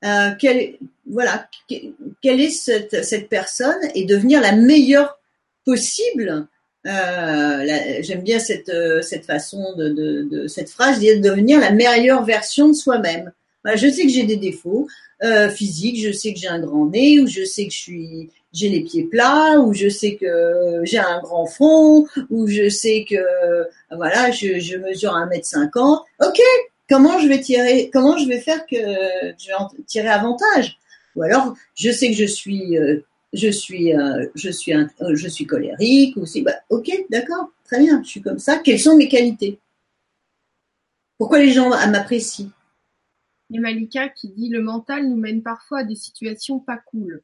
euh, quelle, voilà, quelle est cette, cette personne et devenir la meilleure possible euh, J'aime bien cette, euh, cette façon de, de, de cette phrase, de devenir la meilleure version de soi-même. je sais que j'ai des défauts euh, physiques, je sais que j'ai un grand nez, ou je sais que je suis, j'ai les pieds plats, ou je sais que j'ai un grand front, ou je sais que voilà, je, je mesure 1m50. Ok, comment je vais tirer, comment je vais faire que je vais en tirer avantage? Ou alors, je sais que je suis euh, je suis, euh, je suis, euh, je suis colérique ou si, bah, ok, d'accord, très bien, je suis comme ça. Quelles sont mes qualités? Pourquoi les gens m'apprécient? Et Malika qui dit le mental nous mène parfois à des situations pas cool.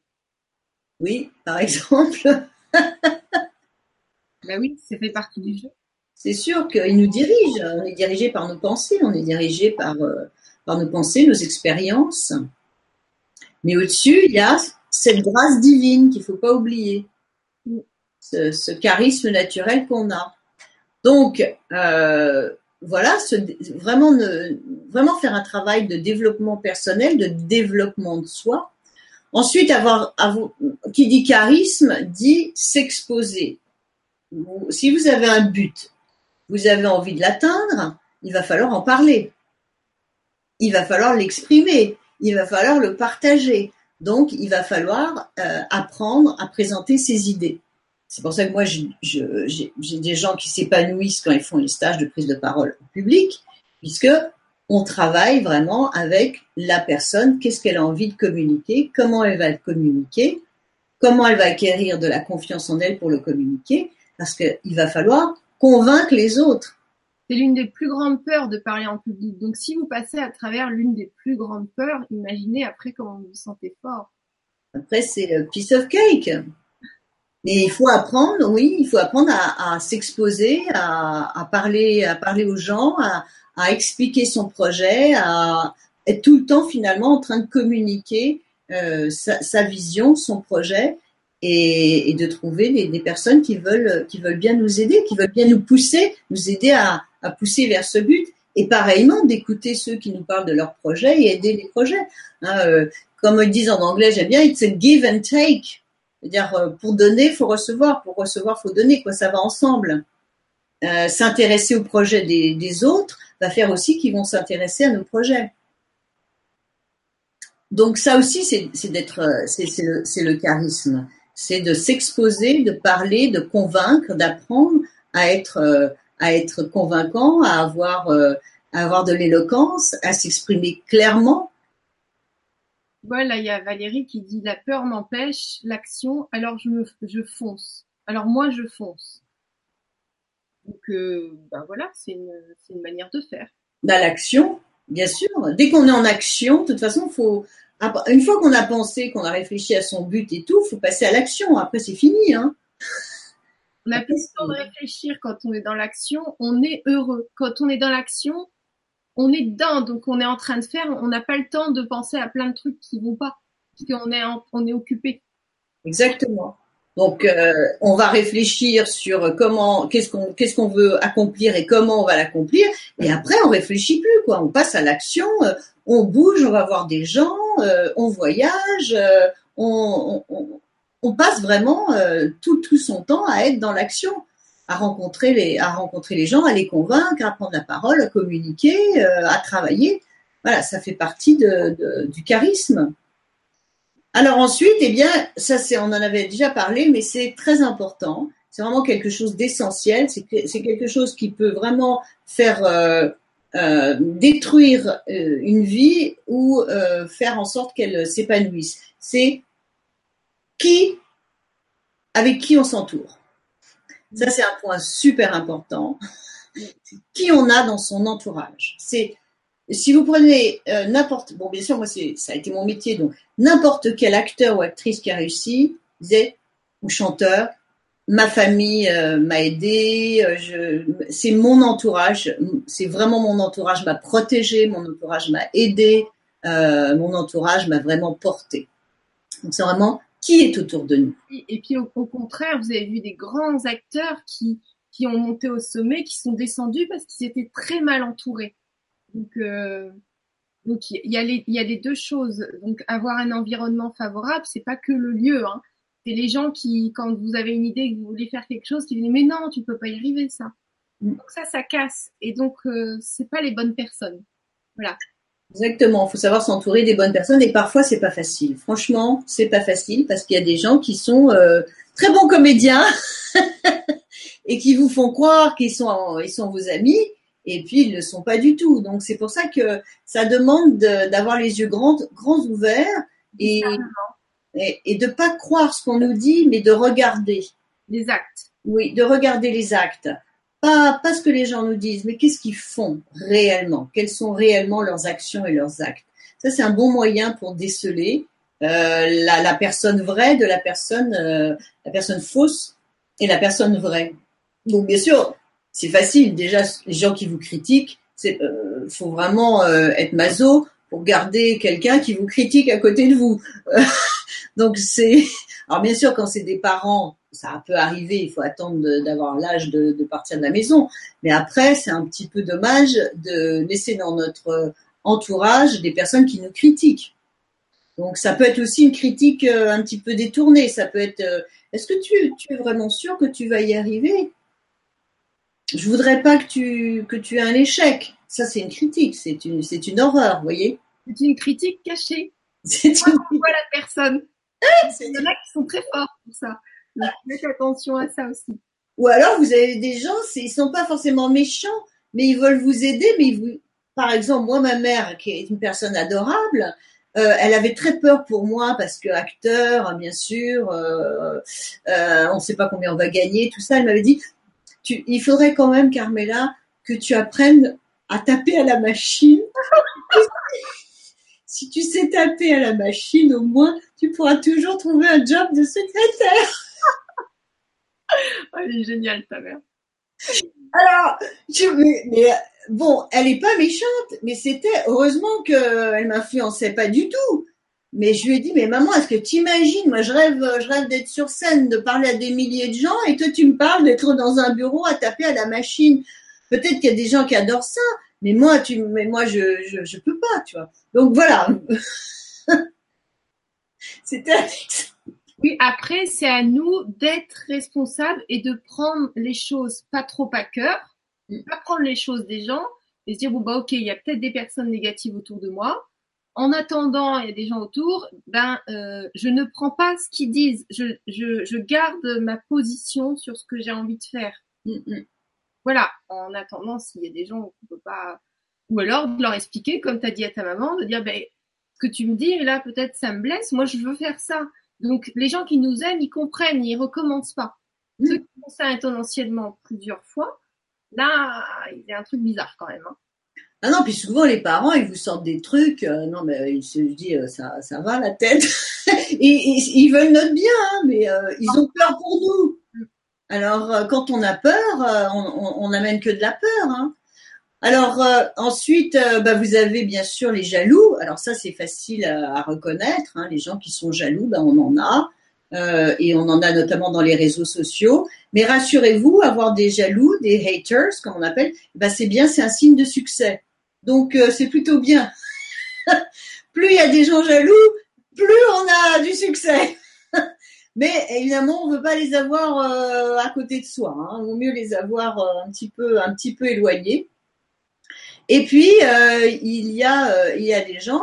Oui, par exemple. bah oui, ça fait partie du jeu. C'est sûr qu'il nous dirige. On est dirigé par nos pensées, on est dirigé par, euh, par nos pensées, nos expériences. Mais au-dessus, il y a cette grâce divine qu'il faut pas oublier, ce, charisme naturel qu'on a. Donc, euh, voilà, vraiment, vraiment faire un travail de développement personnel, de développement de soi. Ensuite, avoir, qui dit charisme dit s'exposer. Si vous avez un but, vous avez envie de l'atteindre, il va falloir en parler. Il va falloir l'exprimer. Il va falloir le partager. Donc, il va falloir euh, apprendre à présenter ses idées. C'est pour ça que moi, j'ai des gens qui s'épanouissent quand ils font les stages de prise de parole en public, puisque on travaille vraiment avec la personne, qu'est-ce qu'elle a envie de communiquer, comment elle va le communiquer, comment elle va acquérir de la confiance en elle pour le communiquer, parce qu'il va falloir convaincre les autres. C'est l'une des plus grandes peurs de parler en public. Donc si vous passez à travers l'une des plus grandes peurs, imaginez après comment vous vous sentez fort. Après, c'est le piece of cake. Mais il faut apprendre, oui, il faut apprendre à, s'exposer, à, parler, à parler aux gens, à, expliquer son projet, à être tout le temps finalement en train de communiquer euh, sa, vision, son projet, et, de trouver des, des, personnes qui veulent, qui veulent bien nous aider, qui veulent bien nous pousser, nous aider à, à pousser vers ce but. Et pareillement, d'écouter ceux qui nous parlent de leurs projets et aider les projets. Hein, euh, comme ils disent en anglais, j'aime bien, it's a give and take. C'est-à-dire, euh, pour donner, faut recevoir. Pour recevoir, faut donner. Quoi, ça va ensemble. Euh, s'intéresser aux projets des, des, autres va faire aussi qu'ils vont s'intéresser à nos projets. Donc ça aussi, c'est d'être, c'est le, le charisme. C'est de s'exposer, de parler, de convaincre, d'apprendre à être à être convaincant, à avoir, euh, à avoir de l'éloquence, à s'exprimer clairement. Voilà, il y a Valérie qui dit la peur m'empêche l'action, alors je me, je fonce. Alors moi je fonce. Donc euh, ben voilà, c'est une, c'est une manière de faire. Dans l'action, bien sûr. Dès qu'on est en action, de toute façon, faut une fois qu'on a pensé, qu'on a réfléchi à son but et tout, faut passer à l'action. Après, c'est fini. Hein. On a plus le temps de réfléchir quand on est dans l'action. On est heureux. Quand on est dans l'action, on est dedans. Donc, on est en train de faire. On n'a pas le temps de penser à plein de trucs qui vont pas. Parce qu'on est, on est occupé. Exactement. Donc, euh, on va réfléchir sur comment, qu'est-ce qu'on, qu'est-ce qu'on veut accomplir et comment on va l'accomplir. Et après, on réfléchit plus, quoi. On passe à l'action. Euh, on bouge, on va voir des gens, euh, on voyage, on, on, passe vraiment tout, tout son temps à être dans l'action, à rencontrer les, à rencontrer les gens, à les convaincre, à prendre la parole, à communiquer, à travailler. Voilà, ça fait partie de, du charisme. Alors ensuite, eh bien, ça c'est, on en avait déjà parlé, mais c'est très important. C'est vraiment quelque chose d'essentiel. C'est, quelque chose qui peut vraiment faire euh, euh, détruire euh, une vie ou faire en sorte qu'elle s'épanouisse. C'est qui, avec qui on s'entoure. Ça c'est un point super important. Qui on a dans son entourage. C'est si vous prenez euh, n'importe, bon bien sûr moi ça a été mon métier donc n'importe quel acteur ou actrice qui a réussi, disait ou chanteur, ma famille euh, m'a aidé, euh, c'est mon entourage, c'est vraiment mon entourage m'a protégé, mon entourage m'a aidé, mon entourage m'a vraiment porté. Donc c'est vraiment qui est autour de nous. Et puis au, contraire, vous avez vu des grands acteurs qui ont monté au sommet, qui sont descendus parce qu'ils étaient très mal entourés. Donc, euh, donc il y a les, il y a les deux choses. Donc, avoir un environnement favorable, c'est pas que le lieu. Hein. C'est les gens qui, quand vous avez une idée que vous voulez faire quelque chose, qui disent mais non, tu peux pas y arriver ça. Mm. Donc ça, ça casse. Et donc, euh, c'est pas les bonnes personnes. Voilà. Exactement. Il faut savoir s'entourer des bonnes personnes. Et parfois, c'est pas facile. Franchement, c'est pas facile parce qu'il y a des gens qui sont euh, très bons comédiens et qui vous font croire qu'ils sont, ils sont vos amis et puis ils ne le sont pas du tout. Donc c'est pour ça que ça demande d'avoir les yeux grands, grands ouverts et, et, et, de pas croire ce qu'on nous dit, mais de regarder. Les actes. Oui, de regarder les actes. Pas, pas ce que les gens nous disent, mais qu'est-ce qu'ils font réellement? Quelles sont réellement leurs actions et leurs actes? Ça, c'est un bon moyen pour déceler euh, la, la, personne vraie de la personne, euh, la personne fausse et la personne vraie. Donc bien sûr, c'est facile. Déjà, les gens qui vous critiquent, c'est euh, faut vraiment euh, être maso pour garder quelqu'un qui vous critique à côté de vous. Donc c'est alors bien sûr quand c'est des parents, ça peut arriver. Il faut attendre d'avoir l'âge de, partir de la maison. Mais après, c'est un petit peu dommage de laisser dans notre entourage des personnes qui nous critiquent. Donc ça peut être aussi une critique euh, un petit peu détournée. Ça peut être est-ce que tu, tu es vraiment sûr que tu vas y arriver? Je voudrais pas que tu que tu aies un échec. Ça, c'est une critique, c'est une c'est une horreur, vous voyez. C'est une critique cachée. C'est une... voit la personne. Il y en a qui sont très forts pour ça. Donc, faites attention à ça aussi. Ou alors, vous avez des gens, ils sont pas forcément méchants, mais ils veulent vous aider, mais ils vous... par exemple, moi, ma mère, qui est une personne adorable, euh, elle avait très peur pour moi parce que acteur, bien sûr, euh, euh, on ne sait pas combien on va gagner, tout ça. Elle m'avait dit il faudrait quand même, Carmela, que tu apprennes à taper à la machine. si tu sais taper à la machine, au moins, tu pourras toujours trouver un job de secrétaire. elle est géniale, ta mère. Alors, mais, bon, elle est pas méchante, mais c'était heureusement qu'elle m'influençait pas du tout. Mais je lui ai dit, mais maman, est-ce que tu imagines, moi je rêve, je rêve d'être sur scène, de parler à des milliers de gens, et toi tu me parles d'être dans un bureau à taper à la machine. Peut-être qu'il y a des gens qui adorent ça, mais moi, tu, mais moi je, je, je peux pas, tu vois. Donc voilà. C'était. Oui, après c'est à nous d'être responsables et de prendre les choses pas trop à cœur, mm. pas prendre les choses des gens et se dire bon bah ok, il y a peut-être des personnes négatives autour de moi en attendant, il y a des gens autour, ben, euh, je ne prends pas ce qu'ils disent. Je, je, je, garde ma position sur ce que j'ai envie de faire. Mm, mm. Voilà. En attendant, s'il y a des gens qu'on peut pas, Ou alors de leur expliquer, comme tu as dit à ta maman, de dire, ben, ce que tu me dis, là, peut-être ça me blesse, moi je veux faire ça. Donc les gens qui nous aiment, ils comprennent, ils recommencent pas. Mm. Ceux qui font ça intentionnellement plusieurs fois, là, il y a un truc bizarre quand même. Hein. Ah non, puis souvent les parents, ils vous sortent des trucs. Euh, non, mais ils se disent euh, ça, ça va la tête. ils, veulent notre bien, hein, mais euh, ils ont peur pour nous. Alors quand on a peur, on n'amène que de la peur. Hein. Alors ensuite, bah, vous avez bien sûr les jaloux. Alors ça, c'est facile à, reconnaître. Hein. Les gens qui sont jaloux, bah, on en a. et on en a notamment dans les réseaux sociaux. Mais rassurez-vous, avoir des jaloux, des haters, comme on appelle, bah c'est bien, c'est un signe de succès. Donc euh, c'est plutôt bien. plus il y a des gens jaloux, plus on a du succès. Mais évidemment, on ne veut pas les avoir euh, à côté de soi. Hein. Il vaut mieux les avoir euh, un petit peu, éloignés. Et puis il y a, des gens.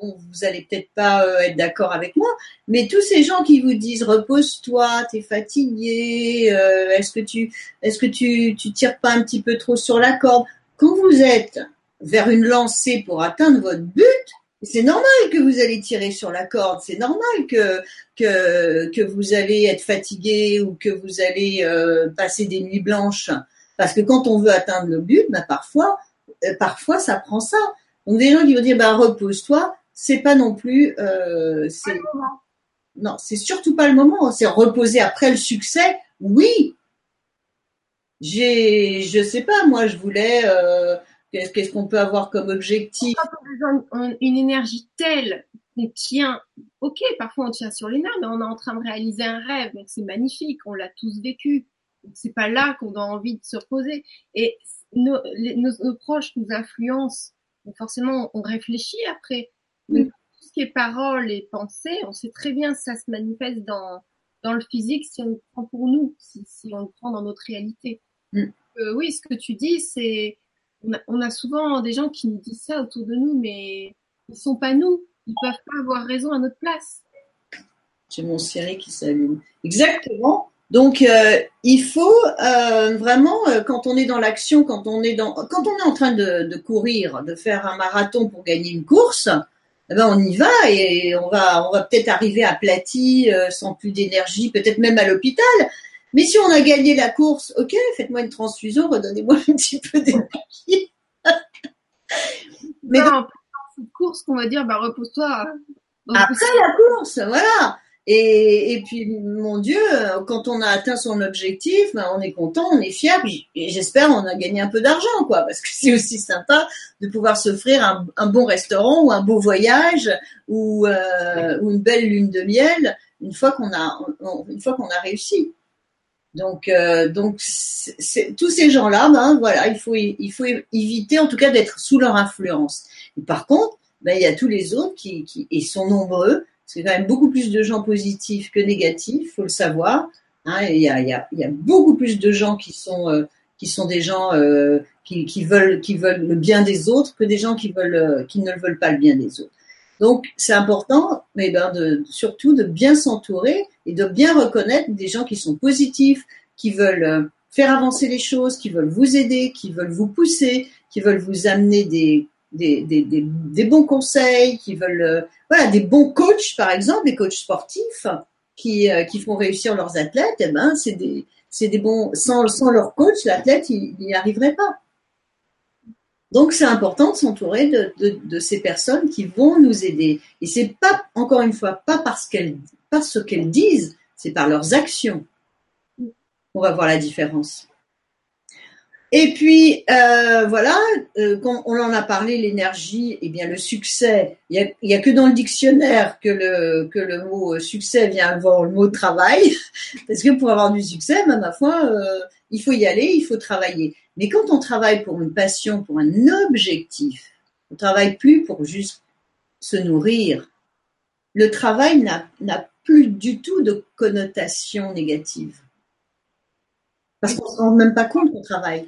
bon, vous allez peut-être pas être d'accord avec moi, mais tous ces gens qui vous disent repose-toi, t'es fatigué, est-ce que tu, est-ce tires pas un petit peu trop sur la corde? Quand vous êtes vers une lancée pour atteindre votre but, c'est normal que vous allez tirer sur la corde, c'est normal que, que, que vous allez être fatigué ou que vous allez euh, passer des nuits blanches. Parce que quand on veut atteindre le but, bah parfois, euh, parfois ça prend ça. Donc des gens qui vont dire bah repose-toi, c'est pas non plus euh, c'est non, c'est surtout pas le moment. C'est reposer après le succès. Oui, j'ai, je sais pas, moi je voulais euh, Qu'est-ce qu'on peut avoir comme objectif? Une énergie telle qu'on tient, ok, parfois on tient sur les nerfs, mais on est en train de réaliser un rêve, donc c'est magnifique, on l'a tous vécu. C'est pas là qu'on a envie de se reposer. Et nos, nos, proches nous influencent, donc forcément on réfléchit après. tout ce qui est parole et pensée, on sait très bien que ça se manifeste dans, dans le physique si on le prend pour nous, si, si on le prend dans notre réalité. Mm. Euh, oui, ce que tu dis, c'est on a, souvent des gens qui nous disent ça autour de nous, mais ils sont pas nous. Ils peuvent pas avoir raison à notre place. J'ai mon Siri qui s'allume. Exactement. Donc euh, il faut euh, vraiment euh, quand on est dans l'action, quand on est en train de, courir, de faire un marathon pour gagner une course, eh ben on y va et on va peut-être arriver aplati, sans plus d'énergie, peut-être même à l'hôpital. Mais si on a gagné la course, ok, faites-moi une transfusion, redonnez-moi un petit peu d'énergie. Mais dans cette course qu'on va dire, bah repose-toi. Après la course, voilà. Et, et, puis, mon Dieu, quand on a atteint son objectif, ben, on est content, on est fier, et j'espère on a gagné un peu d'argent, quoi, parce que c'est aussi sympa de pouvoir s'offrir un, un, bon restaurant ou un beau voyage ou, euh, ou une belle lune de miel une fois qu'on a, une fois qu'on a réussi. Donc, euh, donc tous ces gens-là, ben voilà, il faut, il faut éviter en tout cas d'être sous leur influence. par contre, ben, il y a tous les autres qui, qui et sont nombreux. C'est quand même beaucoup plus de gens positifs que négatifs, faut le savoir. Hein, il, y a, il, y a, il y a beaucoup plus de gens qui sont euh, qui sont des gens euh, qui, qui, veulent qui veulent le bien des autres que des gens qui veulent euh, qui ne veulent pas le bien des autres. Donc c'est important, mais ben de, surtout de bien s'entourer et de bien reconnaître des gens qui sont positifs, qui veulent euh, faire avancer les choses, qui veulent vous aider, qui veulent vous pousser, qui veulent vous amener des, des, des, des, bons conseils, qui veulent euh, voilà des bons coachs par exemple, des coachs sportifs qui, euh, qui font réussir leurs athlètes. Eh ben c'est des c'est des bons sans sans leur coach l'athlète il n'y arriverait pas. Donc c'est important de s'entourer de, ces personnes qui vont nous aider. Et c'est pas encore une fois pas parce qu'elles ce qu'elles disent, c'est par leurs actions. On va voir la différence. Et puis euh, voilà, euh, quand on en a parlé, l'énergie, et eh bien le succès. Il y a, que dans le dictionnaire que le que le mot succès vient avant le mot travail, parce que pour avoir du succès, ben, ma foi, euh, il faut y aller, il faut travailler. Mais quand on travaille pour une passion, pour un objectif, on travaille plus pour juste se nourrir. Le travail n'a plus du tout de connotation négative. Parce qu'on ne se rend même pas compte qu'on travaille.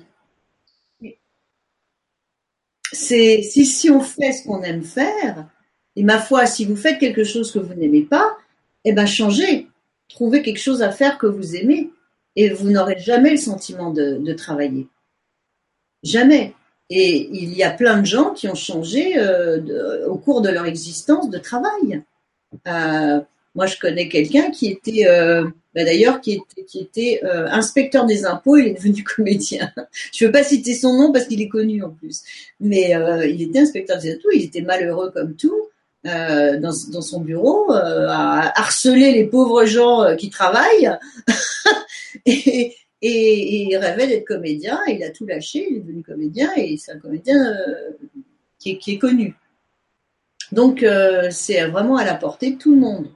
C'est si, on fait ce qu'on aime faire, et ma foi, si vous faites quelque chose que vous n'aimez pas, eh ben changez, trouvez quelque chose à faire que vous aimez, et vous n'aurez jamais le sentiment de travailler. Jamais. Et il y a plein de gens qui ont changé euh, au cours de leur existence de travail. Euh, moi, je connais quelqu'un qui était, euh, bah, d'ailleurs, qui était, inspecteur des impôts. Il est devenu comédien. Je ne veux pas citer son nom parce qu'il est connu en plus. Mais il était inspecteur des impôts. Il était malheureux comme tout. Dans, son bureau, à harceler les pauvres gens qui travaillent, et, il rêvait d'être comédien, il a tout lâché, il est devenu comédien et c'est un comédien euh, qui, est, connu. Donc euh, c'est vraiment à la portée de tout le monde.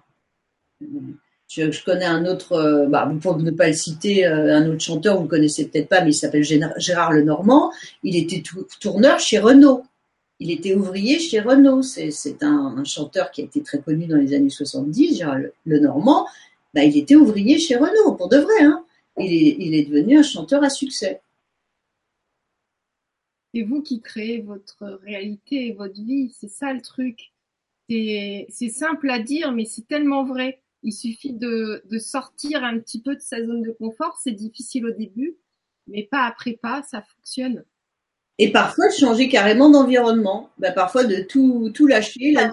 Je, connais un autre, euh, bah, pour ne pas le citer, un autre chanteur, vous ne connaissez peut-être pas, mais il s'appelle Gérard Lenormand. Il était tourneur chez Renault. Il était ouvrier chez Renault. C'est un, un, chanteur qui a été très connu dans les années 70, Gérard Lenormand. Bah, il était ouvrier chez Renault, pour de vrai. Hein il est, devenu un chanteur à succès. C'est vous qui créez votre réalité, votre vie, c'est ça le truc. C'est simple à dire, mais c'est tellement vrai. Il suffit de, sortir un petit peu de sa zone de confort. C'est difficile au début, mais pas après pas, ça fonctionne. Et parfois de changer carrément d'environnement. Ben, parfois de tout, tout lâcher, là,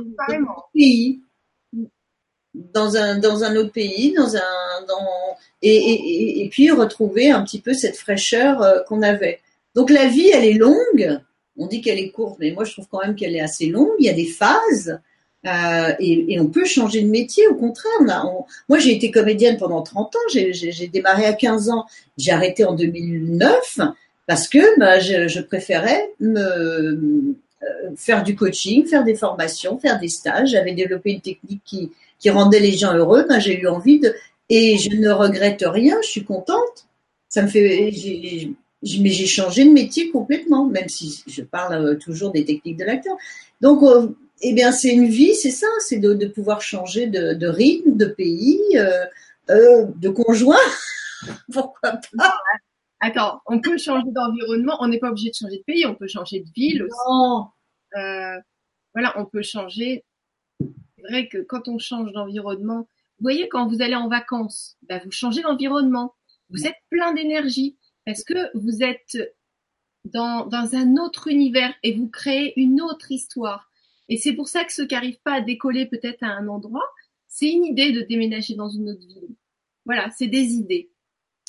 pays, dans un, dans un autre pays, dans un, dans, et, et, et, puis retrouver un petit peu cette fraîcheur euh, qu'on avait. Donc la vie, elle est longue. On dit qu'elle est courte, mais moi je trouve quand même qu'elle est assez longue. Il y a des phases. Euh, et, et, on peut changer de métier, au contraire. Moi, j'ai été comédienne pendant 30 ans. J'ai démarré à 15 ans. J'ai arrêté en 2009 parce que bah, je, je, préférais me euh, faire du coaching, faire des formations, faire des stages. J'avais développé une technique qui, qui rendait les gens heureux. Ben, j'ai eu envie de et je ne regrette rien, je suis contente. Ça me fait, mais j'ai changé de métier complètement, même si je parle euh, toujours des techniques de l'acteur. Donc, euh, eh bien, c'est une vie, c'est ça, c'est de, de, pouvoir changer de, de, rythme, de pays, euh, euh de conjoint. Pourquoi pas? Attends, on peut changer d'environnement, on n'est pas obligé de changer de pays, on peut changer de ville aussi. Non. Voilà, on peut changer. Vrai que quand on change d'environnement, vous voyez, quand vous allez en vacances, bah, vous changez d'environnement. Vous êtes plein d'énergie parce que vous êtes dans, un autre univers et vous créez une autre histoire. Et c'est pour ça que ceux qui n'arrivent pas à décoller peut-être à un endroit, c'est une idée de déménager dans une autre ville. Voilà, c'est des idées.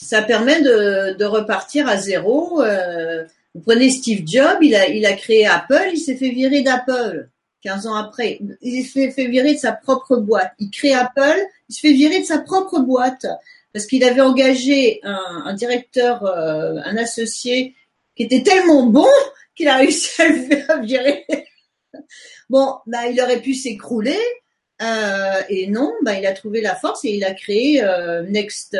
Ça permet de, repartir à zéro. Euh, vous prenez Steve Jobs, il a créé Apple, il s'est fait virer d'Apple. 15 ans après. Il se fait, virer de sa propre boîte. Il crée Apple, il se fait virer de sa propre boîte parce qu'il avait engagé un, directeur, euh, un associé qui était tellement bon qu'il a réussi à le faire virer. bon, bah, il aurait pu s'écrouler. Euh, et non, bah, il a trouvé la force et il a créé euh, Next,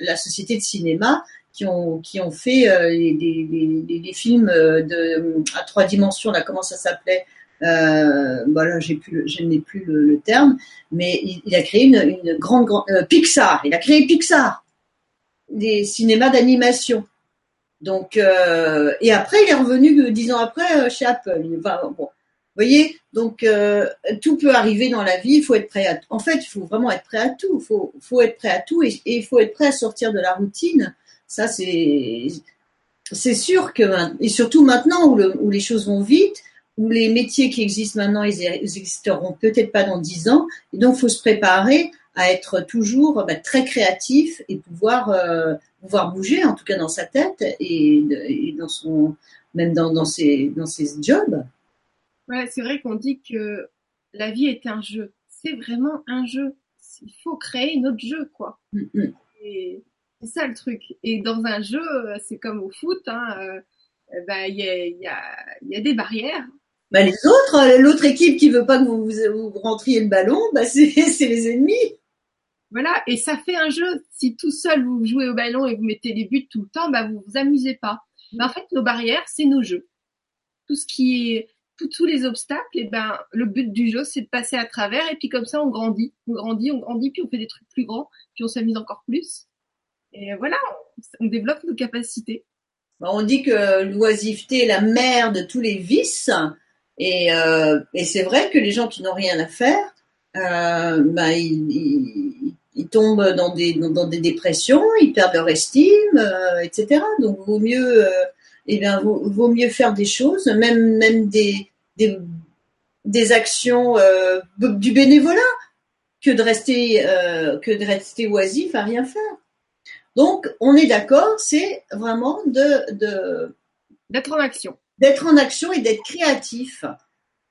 la société de cinéma qui ont fait euh, des, films euh, à trois dimensions là comment ça s'appelait euh, voilà j'ai plus je n'ai plus le, terme mais il, a créé une, grande, euh, Pixar il a créé Pixar des cinémas d'animation donc euh, et après il est revenu dix ans après chez Apple vous voyez, donc euh, tout peut arriver dans la vie. Il faut être prêt à. En fait, il faut vraiment être prêt à tout. Il faut, être prêt à tout et il faut être prêt à sortir de la routine ça, c'est c'est sûr que et surtout maintenant où, où, les choses vont vite, où les métiers qui existent maintenant, ils, existeront peut-être pas dans dix ans. Et donc, faut se préparer à être toujours bah, très créatif et pouvoir euh, pouvoir bouger, en tout cas dans sa tête et, et dans son même dans, dans ses dans ses jobs. Ouais, c'est vrai qu'on dit que la vie est un jeu. C'est vraiment un jeu. Il faut créer notre jeu, quoi. Mm -hmm. et c'est ça le truc. Et dans un jeu, euh, c'est comme au foot, hein, euh, euh, bah, il y, a, y, a, y a des barrières. Bah, les autres, l'autre équipe qui veut pas que vous, vous, rentriez le ballon, bah, c'est les ennemis. Voilà, et ça fait un jeu. Si tout seul vous jouez au ballon et vous mettez les buts tout le temps, bah vous vous amusez pas. Mais en fait, nos barrières, c'est nos jeux. Tout ce qui est, tous les obstacles, et ben le but du jeu, c'est de passer à travers. Et puis comme ça, on grandit, on grandit, on grandit, puis on fait des trucs plus grands, puis on s'amuse encore plus. Et voilà, on développe nos capacités. On dit que l'oisiveté est la mère de tous les vices. Et, euh, c'est vrai que les gens qui n'ont rien à faire, euh, ben, ils, tombent dans des, dans, des dépressions, ils perdent leur estime, euh, etc. Donc, vaut mieux. Eh bien, vaut, vaut mieux faire des choses, même même des des, des actions du bénévolat que de rester que de rester oisif à rien faire. Donc, on est d'accord, c'est vraiment de D'être en action. d'être en action et d'être créatif.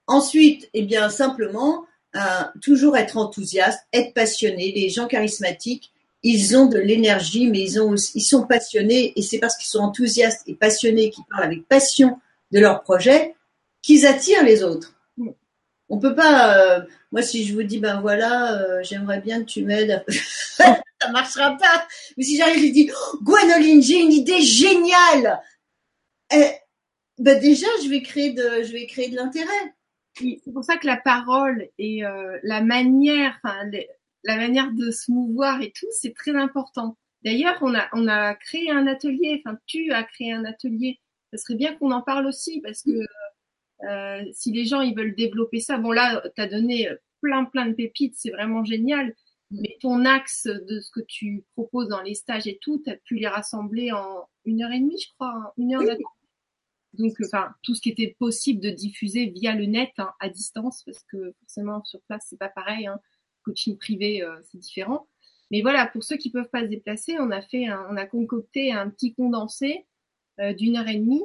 Ensuite, eh bien simplement euh, toujours être enthousiaste, être passionné. Les gens charismatiques, ils ont de l'énergie, mais ils ont aussi- ils sont passionnés et c'est parce qu'ils sont enthousiastes et passionnés, qu'ils parlent avec passion de leur projet, qu'ils attirent les autres. On peut pas. euh, moi, si je vous dis ben voilà, euh, j'aimerais bien que tu m'aides. à- Ça marchera pas. Mais si j'arrive, je dis Oh, Gwenoline, j'ai une idée géniale. Eh, ben déjà, je vais créer de, je vais créer de l'intérêt. C'est pour ça que la parole et euh, la manière, enfin, les- la manière de se mouvoir et tout, c'est très important. D'ailleurs, on a, on a créé un atelier, enfin, tu as créé un atelier. Ce serait bien qu'on en parle aussi parce que euh, si les gens ils veulent développer ça, bon là, tu as donné plein plein de pépites, c'est vraiment génial. Mais ton axe de ce que tu proposes dans les stages et tout, tu as pu les rassembler en une heure et demie, je crois, hein, une heure Oui. Donc, enfin, tout ce qui était possible de diffuser via le net, hein, à distance, parce que forcément sur place c'est pas pareil. Hein. Coaching privé, euh, c'est différent. Mais voilà, pour ceux qui peuvent pas se déplacer, on a fait, un- on a concocté un petit condensé euh, d'une heure et demie.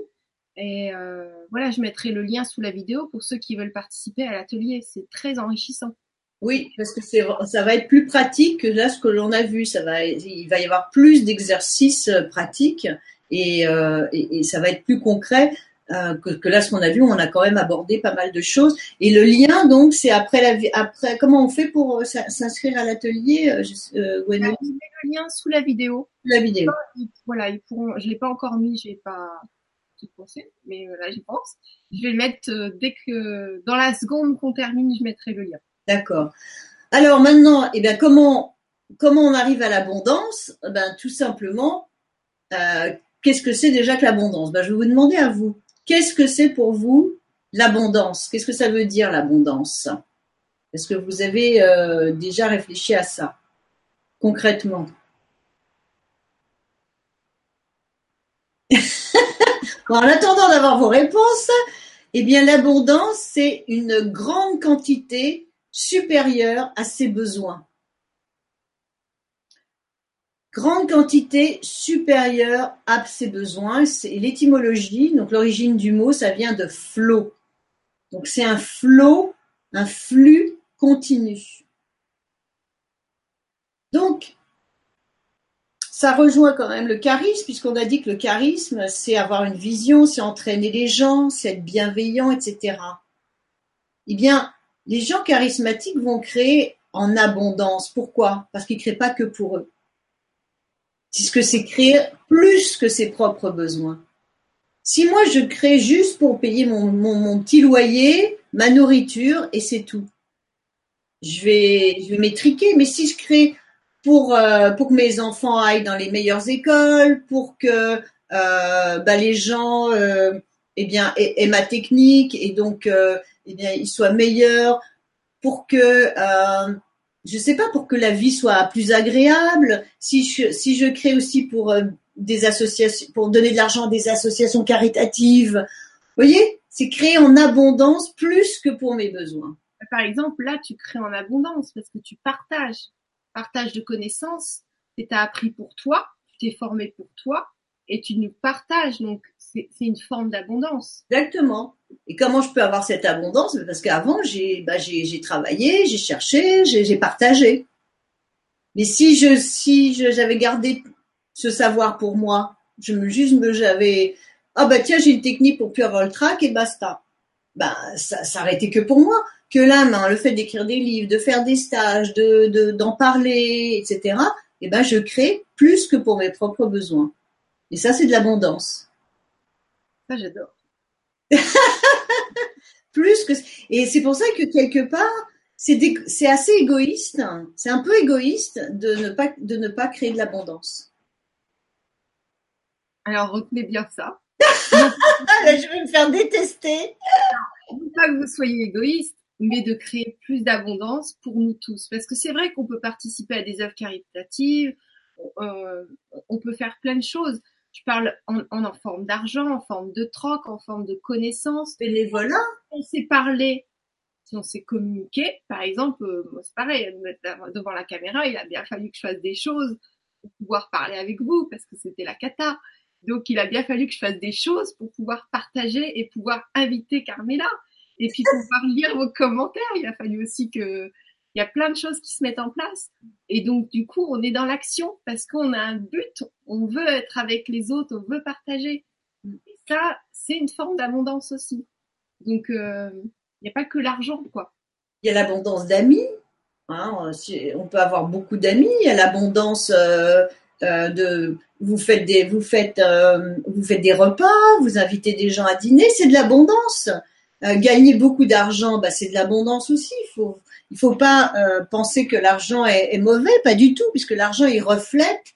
Et euh, voilà, je mettrai le lien sous la vidéo pour ceux qui veulent participer à l'atelier. C'est très enrichissant. Oui, parce que ça va être plus pratique que là ce que l'on a vu. Ça va, il va y avoir plus d'exercices euh, pratiques et, euh, et, et ça va être plus concret euh, que, que là ce qu'on a vu. On a quand même abordé pas mal de choses. Et le lien, donc, c'est après la, après comment on fait pour s'in- s'inscrire à l'atelier, euh, je- mets le lien sous la vidéo. la vidéo. Voilà, ils pourront. Je l'ai pas encore mis, j'ai pas mais euh, là j'y pense. Je vais le mettre euh, dès que dans la seconde qu'on termine, je mettrai le lien. D'accord. Alors maintenant, eh comment on arrive à l'abondance? Ben tout simplement, euh, qu'est-ce que c'est déjà que l'abondance? Ben je vais vous demander à vous, qu'est-ce que c'est pour vous l'abondance? Qu'est-ce que ça veut dire l'abondance? Est-ce que vous avez déjà réfléchi à ça concrètement? En attendant d'avoir vos réponses, eh bien l'abondance c'est une grande quantité supérieure à ses besoins. Grande quantité supérieure à ses besoins, c'est l'étymologie, donc l'origine du mot, ça vient de flot. Donc c'est un flot, un flux continu. Donc, ça rejoint quand même le charisme, puisqu'on a dit que le charisme, c'est avoir une vision, c'est entraîner les gens, c'est être bienveillant, etc. Eh bien, les gens charismatiques vont créer en abondance. Pourquoi? Parce qu'ils ne créent pas que pour eux. Puisque c'est créer plus que ses propres besoins. Si moi je crée juste pour payer mon, mon, mon petit loyer, ma nourriture, et c'est tout, je vais, je vais m'étriquer. Mais si je crée pour, euh, pour que mes enfants aillent dans les meilleures écoles, pour que euh, bah, les gens euh, eh bien, aient, ma technique et donc euh, eh bien, ils soient meilleurs, pour que, euh, je sais pas, pour que la vie soit plus agréable. Si je, si je crée aussi pour euh, des associations, pour donner de l'argent à des associations caritatives, vous voyez, c'est créer en abondance plus que pour mes besoins. Par exemple, là, tu crées en abondance parce que tu partages, partage de connaissances. Tu t'as appris pour toi, tu t'es formé pour toi et tu nous partages. Donc, c'est c'est une forme d'abondance. Exactement. Et comment je peux avoir cette abondance? Parce qu'avant, j'ai bah, travaillé, j'ai cherché, j'ai partagé. Mais si je si j'avais gardé ce savoir pour moi, je me juste j'avais ah bah tiens j'ai une technique pour plus avoir le trac et basta. Bah ça s'arrêtait que pour moi. Que là, ben, le fait d'écrire des livres, de faire des stages, de de- d'en parler, etc. Et ben je crée plus que pour mes propres besoins. Et ça c'est de l'abondance. Ça, j'adore. plus que et c'est pour ça que quelque part c'est dé- c'est assez égoïste c'est un peu égoïste de ne pas de ne pas créer de l'abondance Alors, retenez bien ça. ah je vais me faire détester Non pas que vous soyez égoïste, mais de créer plus d'abondance pour nous tous. Parce que c'est vrai qu'on peut participer à des œuvres caritatives, euh, on peut faire plein de choses. je parle en, en, forme d'argent, en forme de troc, en forme de connaissances. Bénévolat. On s'est parlé, si on s'est communiqué, par exemple, euh, c'est pareil, devant la caméra, il a bien fallu que je fasse des choses pour pouvoir parler avec vous, parce que c'était la cata. Donc il a bien fallu que je fasse des choses pour pouvoir partager et pouvoir inviter Carmela. Et puis pouvoir lire vos commentaires. Il a fallu aussi que il y a plein de choses qui se mettent en place. Et donc, du coup, on est dans l'action parce qu'on a un but, on veut être avec les autres, on veut partager. Et ça, c'est une forme d'abondance aussi. Donc, euh, il n'y a pas que l'argent, quoi. Il y a l'abondance d'amis. Hein, on peut avoir beaucoup d'amis. Il y a l'abondance euh, euh, de vous faites des vous faites vous faites des repas, vous invitez des gens à dîner, c'est de l'abondance. gagner beaucoup d'argent, bah, c'est de l'abondance aussi. Il faut il faut pas euh, penser que l'argent est, mauvais, pas du tout, puisque l'argent il reflète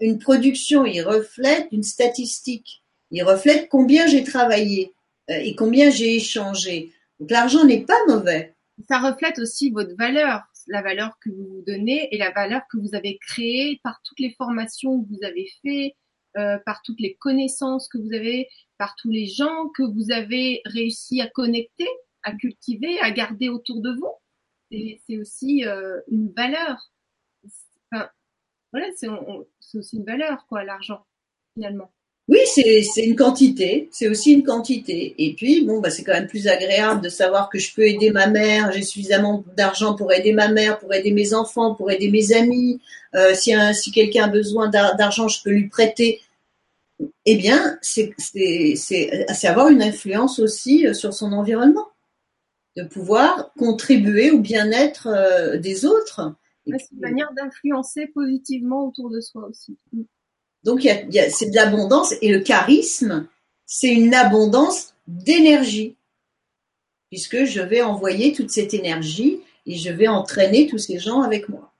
une production, il reflète une statistique, il reflète combien j'ai travaillé euh, et combien j'ai échangé. Donc l'argent n'est pas mauvais. Ça reflète aussi votre valeur, la valeur que vous vous donnez et la valeur que vous avez créée par toutes les formations que vous avez fait, euh, par toutes les connaissances que vous avez, par tous les gens que vous avez réussi à connecter, à cultiver, à garder autour de vous c'est aussi euh, une valeur. Enfin, voilà, c'est aussi une valeur, quoi, l'argent, finalement. Oui, c'est une quantité, c'est aussi une quantité. Et puis, bon, bah, c'est quand même plus agréable de savoir que je peux aider ma mère, j'ai suffisamment d'argent pour aider ma mère, pour aider mes enfants, pour aider mes amis. Euh, si, si quelqu'un a besoin d'argent, je peux lui prêter. Eh bien, c'est avoir une influence aussi euh, sur son environnement de pouvoir contribuer au bien-être euh, des autres. C'est une manière d'influencer positivement autour de soi aussi. Donc c'est de l'abondance et le charisme, c'est une abondance d'énergie, puisque je vais envoyer toute cette énergie et je vais entraîner tous ces gens avec moi.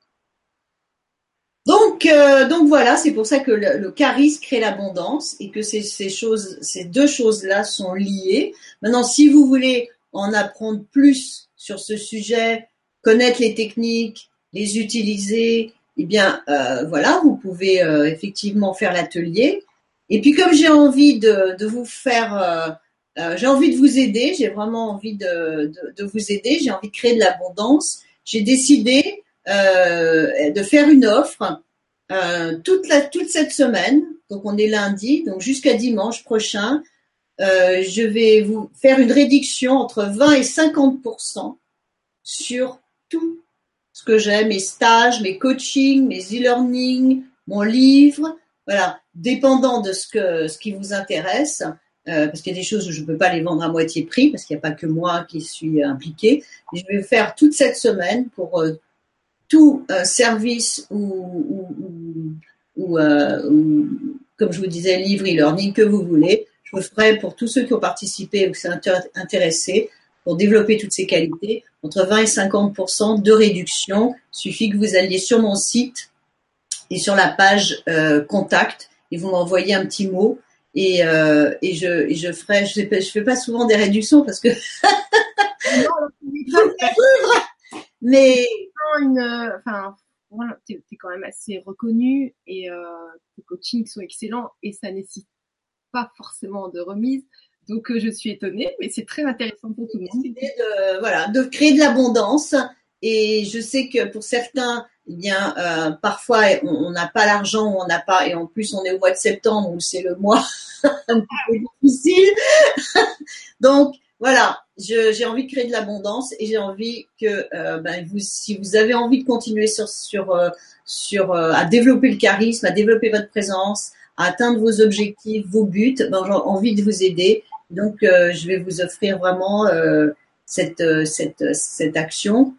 Donc, euh, donc voilà, c'est pour ça que le, charisme crée l'abondance et que ces, choses, ces deux choses-là sont liées. Maintenant, si vous voulez en apprendre plus sur ce sujet, connaître les techniques, les utiliser, eh bien euh, voilà, vous pouvez euh, effectivement faire l'atelier. Et puis comme j'ai envie de, vous faire, euh, j'ai envie de vous aider, j'ai vraiment envie de, vous aider, j'ai envie de créer de l'abondance, j'ai décidé de faire une offre toute, cette semaine. Donc on est lundi, donc jusqu'à dimanche prochain. Je vais vous faire une réduction entre 20 et 50% sur tout que j'ai, mes stages, mes coachings, mes e-learning, mon livre, voilà, dépendant de ce que ce qui vous intéresse, euh, parce qu'il y a des choses où je ne peux pas les vendre à moitié prix, parce qu'il n'y a pas que moi qui suis impliqué. je vais faire toute cette semaine pour euh, tout service ou, ou, ou, comme je vous disais, livre e-learning que vous voulez je le ferai pour tous ceux qui ont participé ou qui sont intéressés pour développer toutes ces qualités. Entre 20 et 50% de réduction. Suffit que vous alliez sur mon site et sur la page euh, contact et vous m'envoyez un petit mot et, euh, et, je, je ferai. Je ne fais pas souvent des réductions parce que. mais une, enfin, tu es, quand même assez reconnu et euh, tes coachings sont excellents et ça nécessite pas forcément de remise. Donc euh, je suis étonnée, mais c'est très intéressant pour tout le monde. De, voilà, de créer de l'abondance. Et je sais que pour certains, eh bien, euh, parfois on n'a pas l'argent, on n'a pas, et en plus on est au mois de septembre où c'est le mois un difficile. Donc voilà, j'ai envie de créer de l'abondance et j'ai envie que euh, ben, vous, si vous avez envie de continuer sur sur sur à développer le charisme, à développer votre présence, à atteindre vos objectifs, vos buts, ben, j'ai envie de vous aider. Donc, euh, je vais vous offrir vraiment euh, cette, euh, cette, cette action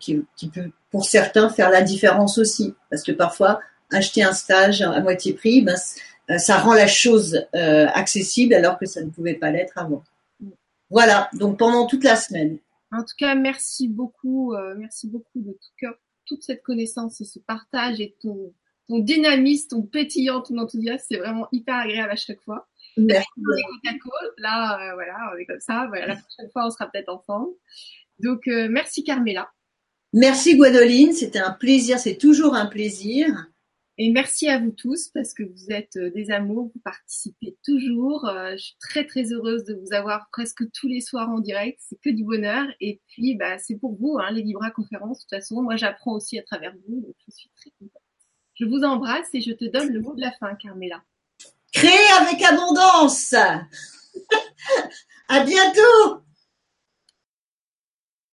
qui, qui peut, pour certains, faire la différence aussi. Parce que parfois, acheter un stage à moitié prix, ben, ça rend la chose accessible alors que ça ne pouvait pas l'être avant. Voilà, donc pendant toute la semaine. En tout cas, merci beaucoup, merci beaucoup de tout cœur, toute cette connaissance et ce partage et tout ton dynamisme, ton pétillant, ton enthousiasme, c'est vraiment hyper agréable à chaque fois. Merci. Là, euh, voilà, on est comme ça. Voilà, la prochaine fois, on sera peut-être ensemble. Donc, euh, merci Carmela. Merci Gwendoline, c'était un plaisir, c'est toujours un plaisir. Et merci à vous tous parce que vous êtes euh, des amours, vous participez toujours. Euh, je suis très très heureuse de vous avoir presque tous les soirs en direct. C'est que du bonheur. Et puis bah c'est pour vous, hein, les Libra conférences. De toute façon, moi j'apprends aussi à travers vous, donc je suis très contente. Je vous embrasse et je te donne le mot de la fin, Carmela. Créer avec abondance. à bientôt.